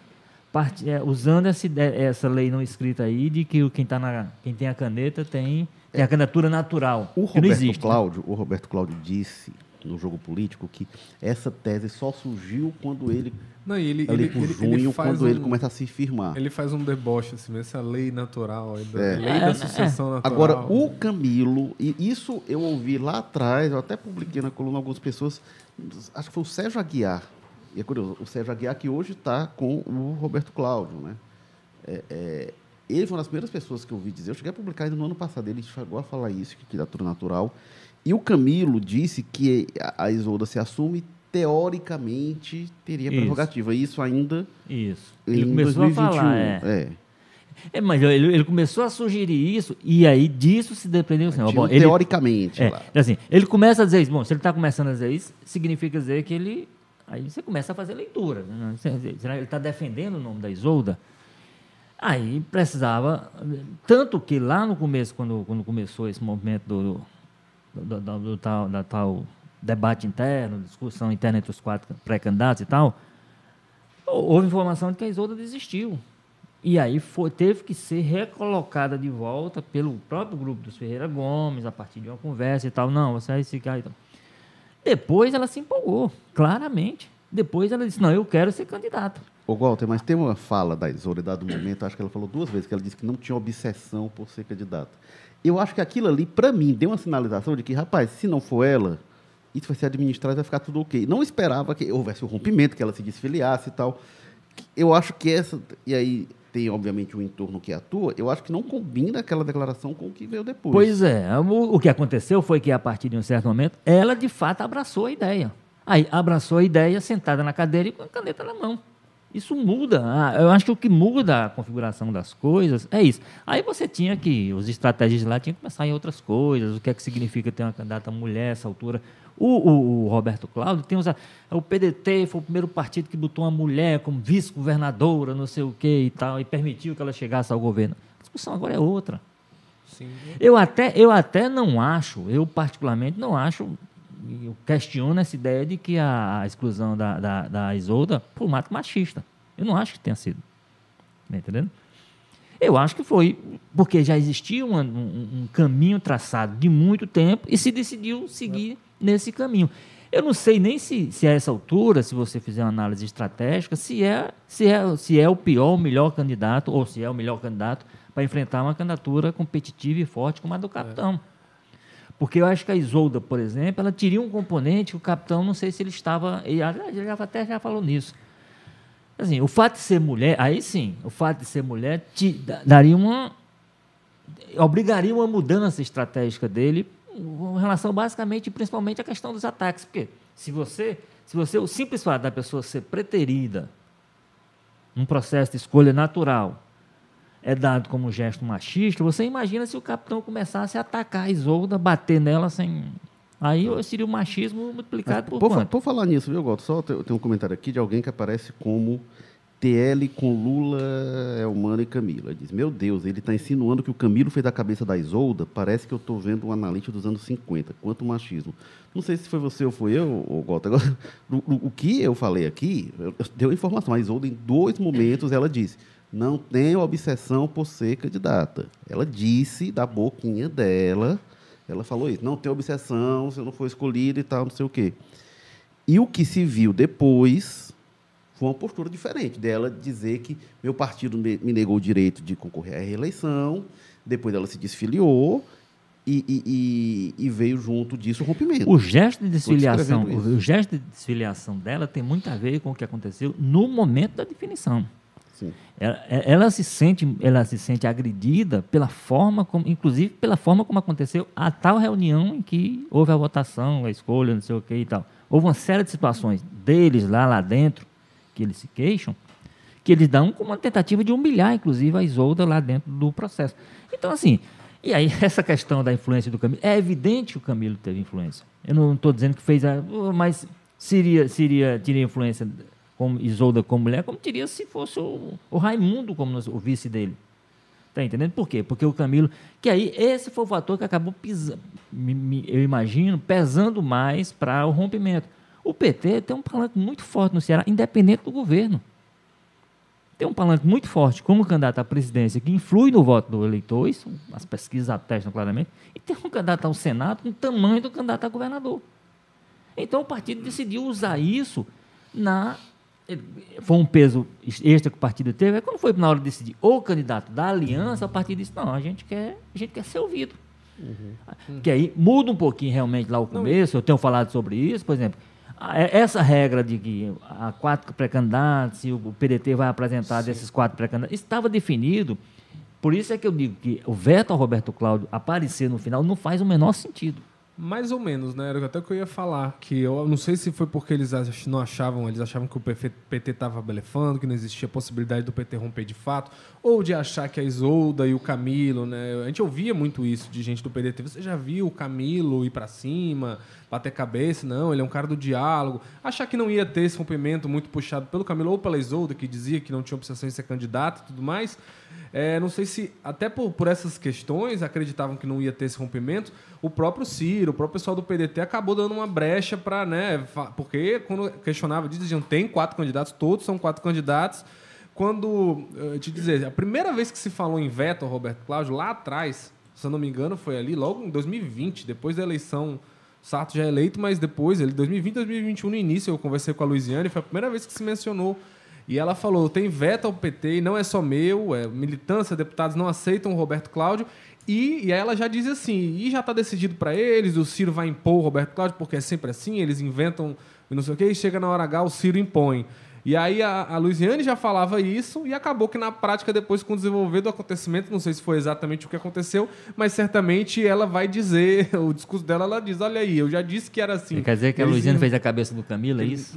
parte- é, usando essa, essa lei não escrita aí de que quem, tá na, quem tem a caneta tem, tem a candidatura natural. O que não Roberto existe. né? Cláudio, o Roberto Cláudio disse no jogo político que essa tese só surgiu quando ele Não, ele, ali ele, por ele, junho, ele quando ele um- começa a se firmar. Ele faz um deboche, assim, essa lei natural, da É. lei É, da é. sucessão natural. Agora, o Camilo, e isso eu ouvi lá atrás, eu até publiquei na coluna algumas pessoas, acho que foi o Sérgio Aguiar, e é curioso, o Sérgio Aguiar que hoje está com o Roberto Cláudio, né? É, é, ele foi uma das primeiras pessoas que eu ouvi dizer, eu cheguei a publicar ainda no ano passado, ele chegou a falar isso, que candidatura natural, e o Camilo disse que a, Isolda se assume, teoricamente, teria Isso. prerrogativa, isso ainda Isso. em Ele começou 2021. a falar, é. é. É, mas ele, ele começou a sugerir isso, e aí disso se dependeu assim, bom, ele, teoricamente é, assim, ele começa a dizer isso. Bom, se ele está começando a dizer isso, significa dizer que ele. Aí você começa a fazer leitura. Né? Será que ele está defendendo o nome da Isolda? Aí precisava. Tanto que lá no começo, quando, quando começou esse movimento do, do, do- do tal, tal debate interno, discussão interna entre os quatro pré-candidatos e tal, houve informação de que a Isolda desistiu. E aí foi, teve que ser recolocada de volta pelo próprio grupo dos Ferreira Gomes, a partir de uma conversa e tal. Não, você vai ficar e tal. Depois ela se empolgou, claramente. Depois ela disse, não, eu quero ser candidata. Ô, Walter, mas tem uma fala da Isolda dado momento, acho que ela falou duas vezes, que ela disse que não tinha obsessão por ser candidata. Eu acho que aquilo ali, para mim, deu uma sinalização de que, rapaz, se não for ela, isso vai ser administrado e vai ficar tudo ok. Não esperava que houvesse o um rompimento, que ela se desfiliasse e tal. Eu acho que essa. E aí tem, obviamente, o entorno que atua, eu acho que não combina aquela declaração com o que veio depois. Pois é. O que aconteceu foi que, a partir de um certo momento, ela de fato abraçou a ideia. Aí abraçou a ideia sentada na cadeira e com a caneta na mão. Isso muda. Ah, eu acho que o que muda a configuração das coisas é isso. Aí você tinha que, os estratégias lá tinham que pensar em outras coisas, o que é que significa ter uma candidata mulher essa altura. O, o, o Roberto Cláudio tem os, o PDT foi o primeiro partido que botou uma mulher como vice-governadora, não sei o quê e tal, e permitiu que ela chegasse ao governo. A discussão agora é outra. Sim. Eu até, eu até não acho, eu particularmente não acho eu questiono essa ideia de que a, exclusão da, da, da, Isolda por um ato machista. Eu não acho que tenha sido. Está entendendo? Eu acho que foi porque já existia um, um, um, caminho traçado de muito tempo e se decidiu seguir é. nesse caminho. Eu não sei nem se, se a essa altura, se você fizer uma análise estratégica, se é, se é, se é o pior, o melhor candidato, ou se é o melhor candidato para enfrentar uma candidatura competitiva e forte como a do capitão. É. Porque eu acho que a Isolda, por exemplo, ela teria um componente que o capitão, não sei se ele estava. Ele já, até já falou nisso. Assim, o fato de ser mulher, aí sim, o fato de ser mulher te daria uma. obrigaria uma mudança estratégica dele em relação basicamente, principalmente, à questão dos ataques. Porque se você, se você, o simples fato da pessoa ser preterida num processo de escolha natural, é dado como gesto machista, você imagina se o capitão começasse a atacar a Isolda, bater nela sem. Aí seria o machismo multiplicado por, por quanto? Por falar nisso, viu, Goto? Só tem, tem um comentário aqui de alguém que aparece como TL com Lula, Elmano e Camila. Diz, meu Deus, ele está insinuando que o Camilo fez da cabeça da Isolda. Parece que eu estou vendo um analista dos anos 50. Quanto machismo. Não sei se foi você ou foi eu, ou Gota. Agora, o, o, o, que eu falei aqui, eu, eu, deu informação. A Isolda, em dois momentos, ela disse não tenho obsessão por ser candidata. Ela disse da boquinha dela, ela falou isso, não tenho obsessão, se eu não for escolhida e tal, não sei o quê. E o que se viu depois foi uma postura diferente dela dizer que meu partido me negou o direito de concorrer à reeleição, depois ela se desfiliou e, e, e, e, veio junto disso o rompimento. O gesto de desfiliação, o, o gesto de desfiliação dela tem muito a ver com o que aconteceu no momento da definição. Ela, é, ela, se sente, ela se sente agredida pela forma como, inclusive pela forma como aconteceu a tal reunião em que houve a votação, a escolha, não sei o que e tal. Houve uma série de situações deles lá lá dentro que eles se queixam, que eles dão como uma tentativa de humilhar, inclusive, a Isolda lá dentro do processo. Então, assim, e aí essa questão da influência do Camilo, é evidente que o Camilo teve influência. Eu não estou dizendo que fez, a, mas seria, seria, teria influência como Isolda como mulher, como teria se fosse o, o Raimundo como o vice dele. Está entendendo? Por quê? Porque o Camilo. Que aí, esse foi o fator que acabou pisando, eu imagino, pesando mais para o rompimento. O PT tem um palanque muito forte no Ceará, independente do governo. Tem um palanque muito forte como candidato à presidência, que influi no voto do eleitor, isso as pesquisas atestam claramente, e tem um candidato ao Senado com o tamanho do candidato a governador. Então o partido decidiu usar isso na foi um peso extra que o partido teve, é quando foi na hora de decidir o candidato da aliança, o partido disse, não, a gente quer, a gente quer ser ouvido. Uhum. Que aí muda um pouquinho realmente lá o começo, eu tenho falado sobre isso, por exemplo, essa regra de que há quatro pré-candidatos e o PDT vai apresentar Sim. desses quatro pré-candidatos, estava definido, por isso é que eu digo que o veto ao Roberto Cláudio aparecer no final não faz o menor sentido. Mais ou menos, né? Era até que eu ia falar. Que eu não sei se foi porque eles não achavam, eles achavam que o PT estava blefando, que não existia possibilidade do PT romper de fato, ou de achar que a Isolda e o Camilo, né? A gente ouvia muito isso de gente do PDT. Você já viu o Camilo ir para cima, bater cabeça? Não, ele é um cara do diálogo. Achar que não ia ter esse rompimento muito puxado pelo Camilo ou pela Isolda, que dizia que não tinha obsessão em ser candidato e tudo mais. É, não sei se, até por, por essas questões, acreditavam que não ia ter esse rompimento. O próprio Ciro, o próprio pessoal do PDT acabou dando uma brecha para, né? Porque quando questionava, diziam: tem quatro candidatos, todos são quatro candidatos. Quando, eu te dizer, a primeira vez que se falou em veto Roberto Cláudio, lá atrás, se eu não me engano, foi ali logo em 2020, depois da eleição Sarto já é eleito, mas depois, ele 2020, 2021, no início, eu conversei com a Luiziane, foi a primeira vez que se mencionou. E ela falou: tem veto ao PT não é só meu, é militância, deputados não aceitam o Roberto Cláudio. E, e aí ela já diz assim: e já está decidido para eles, o Ciro vai impor o Roberto Cláudio, porque é sempre assim, eles inventam não sei o quê, e chega na hora H, o Ciro impõe. E aí a, a Luiziane já falava isso e acabou que na prática, depois com o desenvolver do acontecimento, não sei se foi exatamente o que aconteceu, mas certamente ela vai dizer, o discurso dela, ela diz, olha aí, eu já disse que era assim. Quer dizer que a Luiziane fez a cabeça do Camilo, é isso?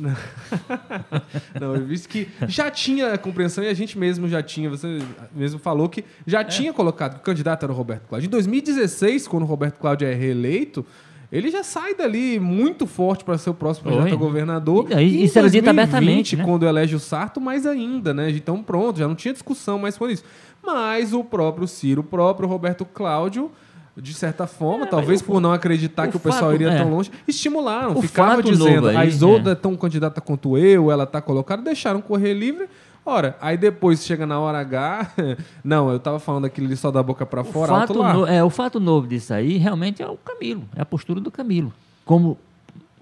não, eu disse que já tinha compreensão e a gente mesmo já tinha, você mesmo falou que já é. tinha colocado que o candidato era o Roberto Cláudio. Em 2016, quando o Roberto Cláudio é reeleito, ele já sai dali muito forte para ser o próximo candidato a governador. E, e isso era dito abertamente. Né? quando elege o Sarto, mais ainda, né? Então, pronto, já não tinha discussão mais com isso. Mas o próprio Ciro, o próprio Roberto Cláudio, de certa forma, é, talvez por não acreditar que o pessoal iria é. tão longe, estimularam, o ficavam dizendo, aí, a Isolda é. é tão candidata quanto eu, ela está colocada, deixaram correr livre. Ora, aí depois chega na hora H. Não, eu tava falando aquilo ali só da boca para fora. Fato no, é, o fato novo disso aí realmente é o Camilo, é a postura do Camilo, como,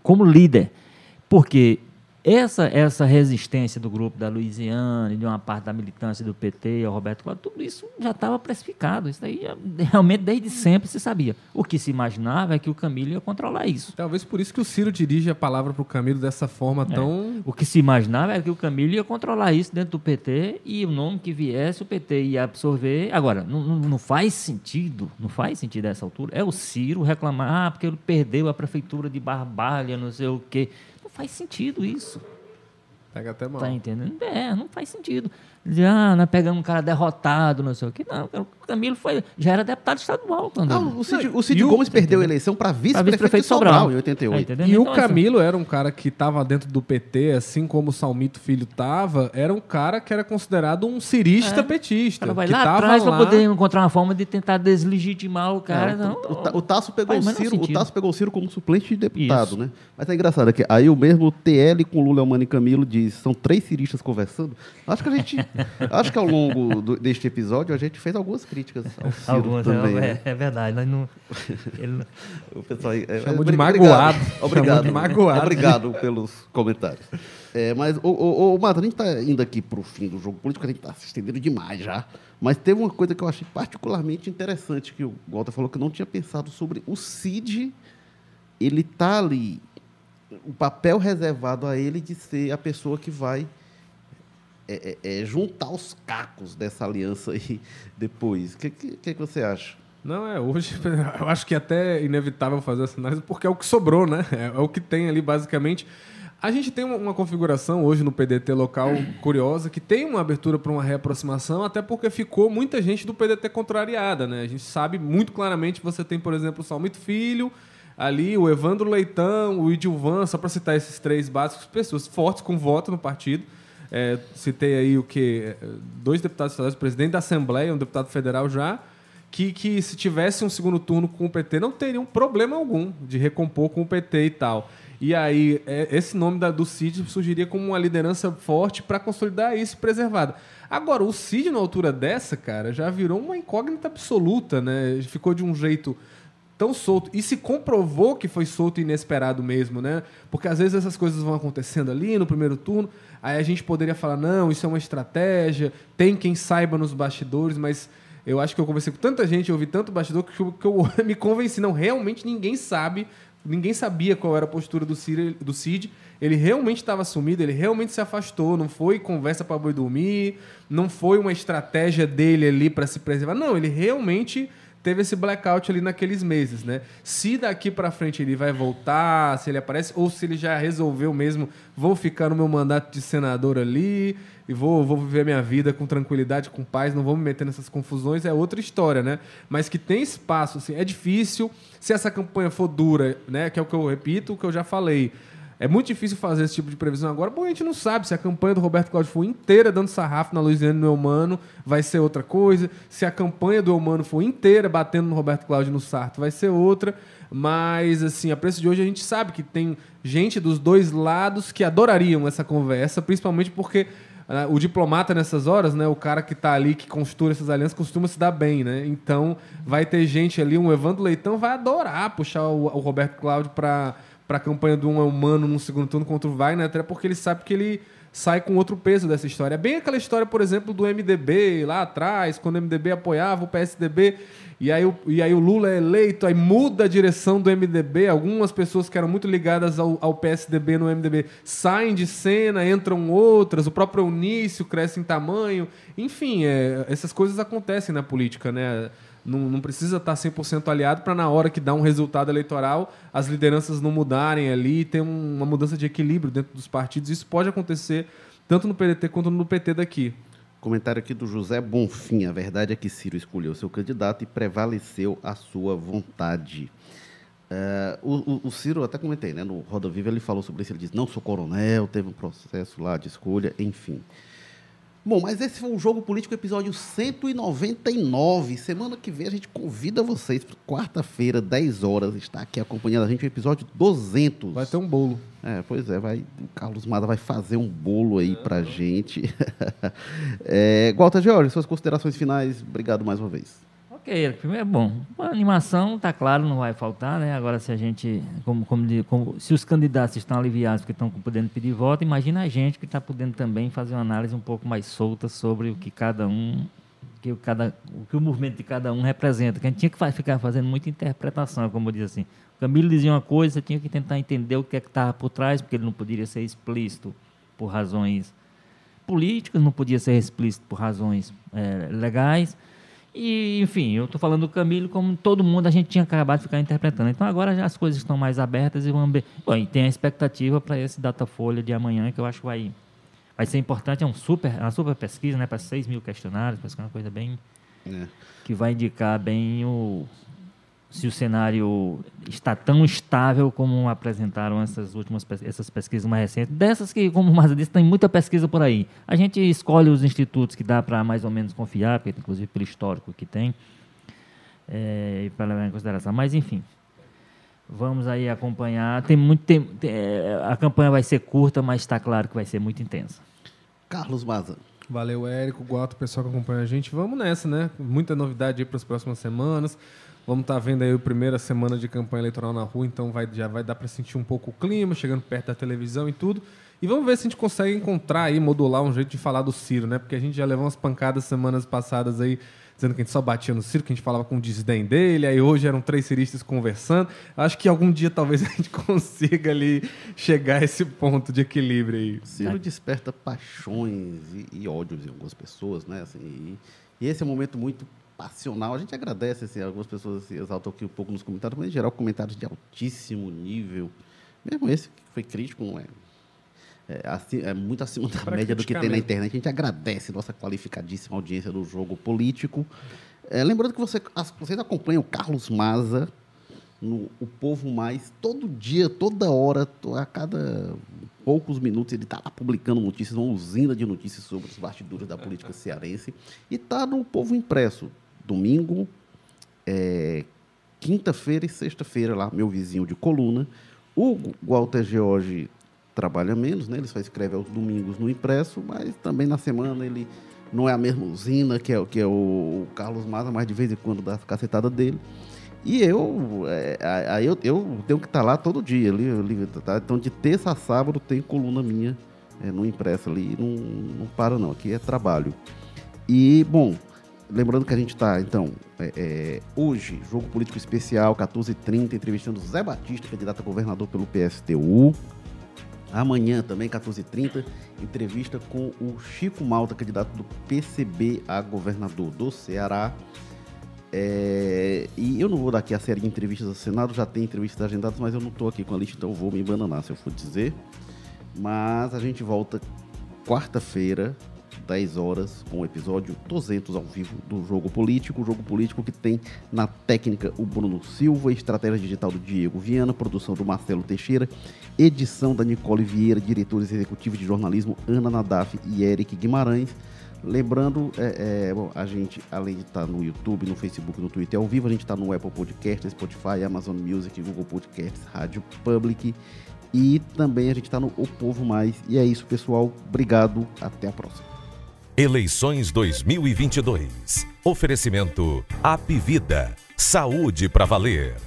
como líder. Porque essa, essa resistência do grupo da Louisiana, de uma parte da militância do PT, ao Roberto Cláudio, tudo isso já estava precificado. Isso aí realmente desde sempre se sabia. O que se imaginava é que o Camilo ia controlar isso. Talvez por isso que o Ciro dirige a palavra para o Camilo dessa forma é. tão. O que se imaginava é que o Camilo ia controlar isso dentro do PT e o nome que viesse, o PT ia absorver. Agora, não, não faz sentido, não faz sentido a essa altura, é o Ciro reclamar, ah, porque ele perdeu a prefeitura de Barbalha, não sei o quê faz sentido isso. Pega até mal. Tá entendendo? É, não faz sentido. Já, ah, nós pegamos um cara derrotado, não sei o quê. Não, o Camilo foi, já era deputado estadual. Quando não, o Cid, o Cid Gomes perdeu a eleição para vice-prefeito vice Sobral, Sobral, em 88. É, e então, o assim, Camilo assim, era um cara que estava dentro do PT, assim como o Salmito Filho estava, era um cara que era considerado um cirista é, petista. Cara vai lá atrás para poder encontrar uma forma de tentar deslegitimar o cara. É, não, o, o, Tasso pegou o Ciro, o Tasso pegou o Ciro como suplente de deputado, Isso. né? Mas é engraçado que aí o mesmo TL com Lula, Mano e Camilo diz, são três ciristas conversando. Acho que a gente, acho que ao longo do, deste episódio a gente fez algumas críticas ao Ciro algumas, também. É, né? é verdade, nós não, ele... o pessoal é, é chamou de magoado. Obrigado, de magoado. obrigado pelos comentários. É, mas o, o, o Madrid está indo aqui para o fim do jogo político, a gente está se estendendo demais já. Mas teve uma coisa que eu achei particularmente interessante que o Walter falou que eu não tinha pensado sobre o Cid. Ele está ali o papel reservado a ele de ser a pessoa que vai é, é, é juntar os cacos dessa aliança aí depois. O que, que, que, você acha? Não, é, hoje eu acho que é até inevitável fazer essa análise, porque é o que sobrou, né? É, é o que tem ali, basicamente. A gente tem uma, uma configuração hoje no PDT local curiosa, que tem uma abertura para uma reaproximação, até porque ficou muita gente do PDT contrariada, né? A gente sabe muito claramente, você tem, por exemplo, o Salmito Filho, ali o Evandro Leitão, o Idilvan, só para citar esses três básicos, pessoas fortes com voto no partido. É, citei aí o que dois deputados estaduais, o presidente da Assembleia, um deputado federal já, que, que se tivesse um segundo turno com o PT não teria um problema algum de recompor com o PT e tal. E aí, é, esse nome da, do Cid surgiria como uma liderança forte para consolidar isso preservado. Agora, o Cid, na altura dessa, cara, já virou uma incógnita absoluta, né? Ficou de um jeito tão solto. E se comprovou que foi solto e inesperado mesmo, né? Porque às vezes essas coisas vão acontecendo ali no primeiro turno, aí a gente poderia falar, não, isso é uma estratégia, tem quem saiba nos bastidores, mas eu acho que eu conversei com tanta gente, eu ouvi tanto bastidor que eu, que eu me convenci, não, realmente ninguém sabe, ninguém sabia qual era a postura do Cid, do Cid. ele realmente estava sumido, ele realmente se afastou, não foi conversa para boi dormir, não foi uma estratégia dele ali para se preservar, não, ele realmente teve esse blackout ali naqueles meses, né? Se daqui para frente ele vai voltar, se ele aparece, ou se ele já resolveu mesmo, vou ficar no meu mandato de senador ali e vou, vou viver minha vida com tranquilidade, com paz, não vou me meter nessas confusões, é outra história, né? Mas que tem espaço, assim, é difícil. Se essa campanha for dura, né? Que é o que eu repito, o que eu já falei. É muito difícil fazer esse tipo de previsão agora, porque a gente não sabe se a campanha do Roberto Cláudio for inteira dando sarrafo na Luiziane no Eumano, vai ser outra coisa. Se a campanha do Eumano for inteira batendo no Roberto Cláudio no Sarto, vai ser outra. Mas, assim, a preço de hoje a gente sabe que tem gente dos dois lados que adorariam essa conversa, principalmente porque ah, o diplomata nessas horas, né? O cara que tá ali, que construa essas alianças, costuma se dar bem, né? Então, vai ter gente ali, um Evandro Leitão vai adorar puxar o, o Roberto Cláudio para a campanha do um humano no segundo turno contra o Wagner, até porque ele sabe que ele sai com outro peso dessa história. É bem aquela história, por exemplo, do MDB lá atrás, quando o MDB apoiava o PSDB, e aí, o, e aí o Lula é eleito, aí muda a direção do MDB. Algumas pessoas que eram muito ligadas ao, ao PSDB no MDB saem de cena, entram outras, o próprio Eunício cresce em tamanho. Enfim, é, essas coisas acontecem na política, né? Não, não precisa estar 100% aliado para, na hora que dá um resultado eleitoral, as lideranças não mudarem ali, ter uma mudança de equilíbrio dentro dos partidos. Isso pode acontecer tanto no PDT quanto no PT daqui. Comentário aqui do José Bonfim. A verdade é que Ciro escolheu seu candidato e prevaleceu a sua vontade. Uh, o, o, Ciro, até comentei, né, no Roda Viva ele falou sobre isso. Ele disse: não sou coronel, teve um processo lá de escolha, enfim. Bom, mas esse foi o Jogo Político, episódio 199. Semana que vem a gente convida vocês para quarta-feira, 10 horas, estar aqui acompanhando a gente, o episódio 200. Vai ter um bolo. É, pois é, vai, o Carlos Mada vai fazer um bolo aí para gente. é, Walter George, suas considerações finais. Obrigado mais uma vez. Primeiro é bom. A animação, tá claro, não vai faltar, né? Agora, se a gente, como, como, como se os candidatos estão aliviados porque estão podendo pedir voto, imagina a gente que está podendo também fazer uma análise um pouco mais solta sobre o que cada um, que o, cada, o que o movimento de cada um representa. Que a gente tinha que ficar fazendo muita interpretação, como eu diz assim. O Camilo dizia uma coisa, tinha que tentar entender o que é que estava por trás, porque ele não poderia ser explícito por razões políticas, não podia ser explícito por razões é, legais. E, enfim, eu estou falando do Camilo como todo mundo a gente tinha acabado de ficar interpretando. Então agora já as coisas estão mais abertas e vamos ver. Bom, e tem a expectativa para esse Datafolha de amanhã, que eu acho que vai, vai ser importante. É um super, uma super pesquisa, né? Para 6 mil questionários, para uma coisa bem. É. que vai indicar bem o, se o cenário está tão estável como apresentaram essas últimas essas pesquisas mais recentes. Dessas que, como o Marza disse, tem muita pesquisa por aí. A gente escolhe os institutos que dá para mais ou menos confiar, porque inclusive pelo histórico que tem, é, para levar em consideração. Mas, enfim, vamos aí acompanhar. Tem muito tempo, é, a campanha vai ser curta, mas está claro que vai ser muito intensa. Carlos Maza. Valeu, Érico, Guato, pessoal que acompanha a gente. Vamos nessa, né? Muita novidade aí para as próximas semanas. Vamos estar tá vendo aí a primeira semana de campanha eleitoral na rua, então vai, já vai dar para sentir um pouco o clima, chegando perto da televisão e tudo. E vamos ver se a gente consegue encontrar aí, modular um jeito de falar do Ciro, né? Porque a gente já levou umas pancadas semanas passadas aí, dizendo que a gente só batia no Ciro, que a gente falava com desdém dele, aí hoje eram três ciristas conversando. Acho que algum dia talvez a gente consiga ali chegar a esse ponto de equilíbrio aí. Ciro desperta paixões e, e ódios em algumas pessoas, né? Assim, e, e esse é um momento muito passional. A gente agradece, assim, algumas pessoas assim, exaltam aqui um pouco nos comentários, mas em geral comentários de altíssimo nível. Mesmo esse que foi crítico, não é, é, assim, é muito acima da média do que tem na internet. A gente agradece nossa qualificadíssima audiência do jogo político. É, lembrando que você, as, vocês acompanham o Carlos Maza no O Povo Mais todo dia, toda hora, a cada poucos minutos ele está lá publicando notícias, uma usina de notícias sobre os bastidores da política cearense. E está no Povo Impresso domingo, é, quinta-feira e sexta-feira, lá, meu vizinho de coluna. O Walter George trabalha menos, né? ele só escreve aos domingos no impresso, mas também na semana ele não é a mesma usina que é, que é o Carlos Maza, mas de vez em quando dá a cacetada dele. E eu, é, eu, eu tenho que estar tá lá todo dia. Ali, ali, tá? Então, de terça a sábado tem coluna minha é, no impresso ali. Não, não para, não. Aqui é trabalho. E, bom, Lembrando que a gente está, então, é, é, hoje, jogo político especial, 14h30, entrevistando Zé Batista, candidato a governador pelo PSTU. Amanhã, também, 14h30, entrevista com o Chico Malta, candidato do PCB a governador do Ceará. É, e eu não vou dar aqui a série de entrevistas ao Senado, já tem entrevistas agendadas, mas eu não estou aqui com a lista, então eu vou me bananar se eu for dizer. Mas a gente volta quarta-feira, 10 horas, com o episódio 200 ao vivo do Jogo Político. Jogo Político que tem na técnica o Bruno Silva, estratégia digital do Diego Viana, produção do Marcelo Teixeira, edição da Nicole Vieira, diretores executivos de jornalismo Ana Nadaf e Eric Guimarães. Lembrando, é, é, bom, a gente, além de estar no YouTube, no Facebook, no Twitter ao vivo, a gente está no Apple Podcast, Spotify, Amazon Music, Google Podcasts, Rádio Public E também a gente está no O Povo Mais. E é isso, pessoal. Obrigado. Até a próxima. Eleições 2022. Oferecimento Apivida. Saúde para valer.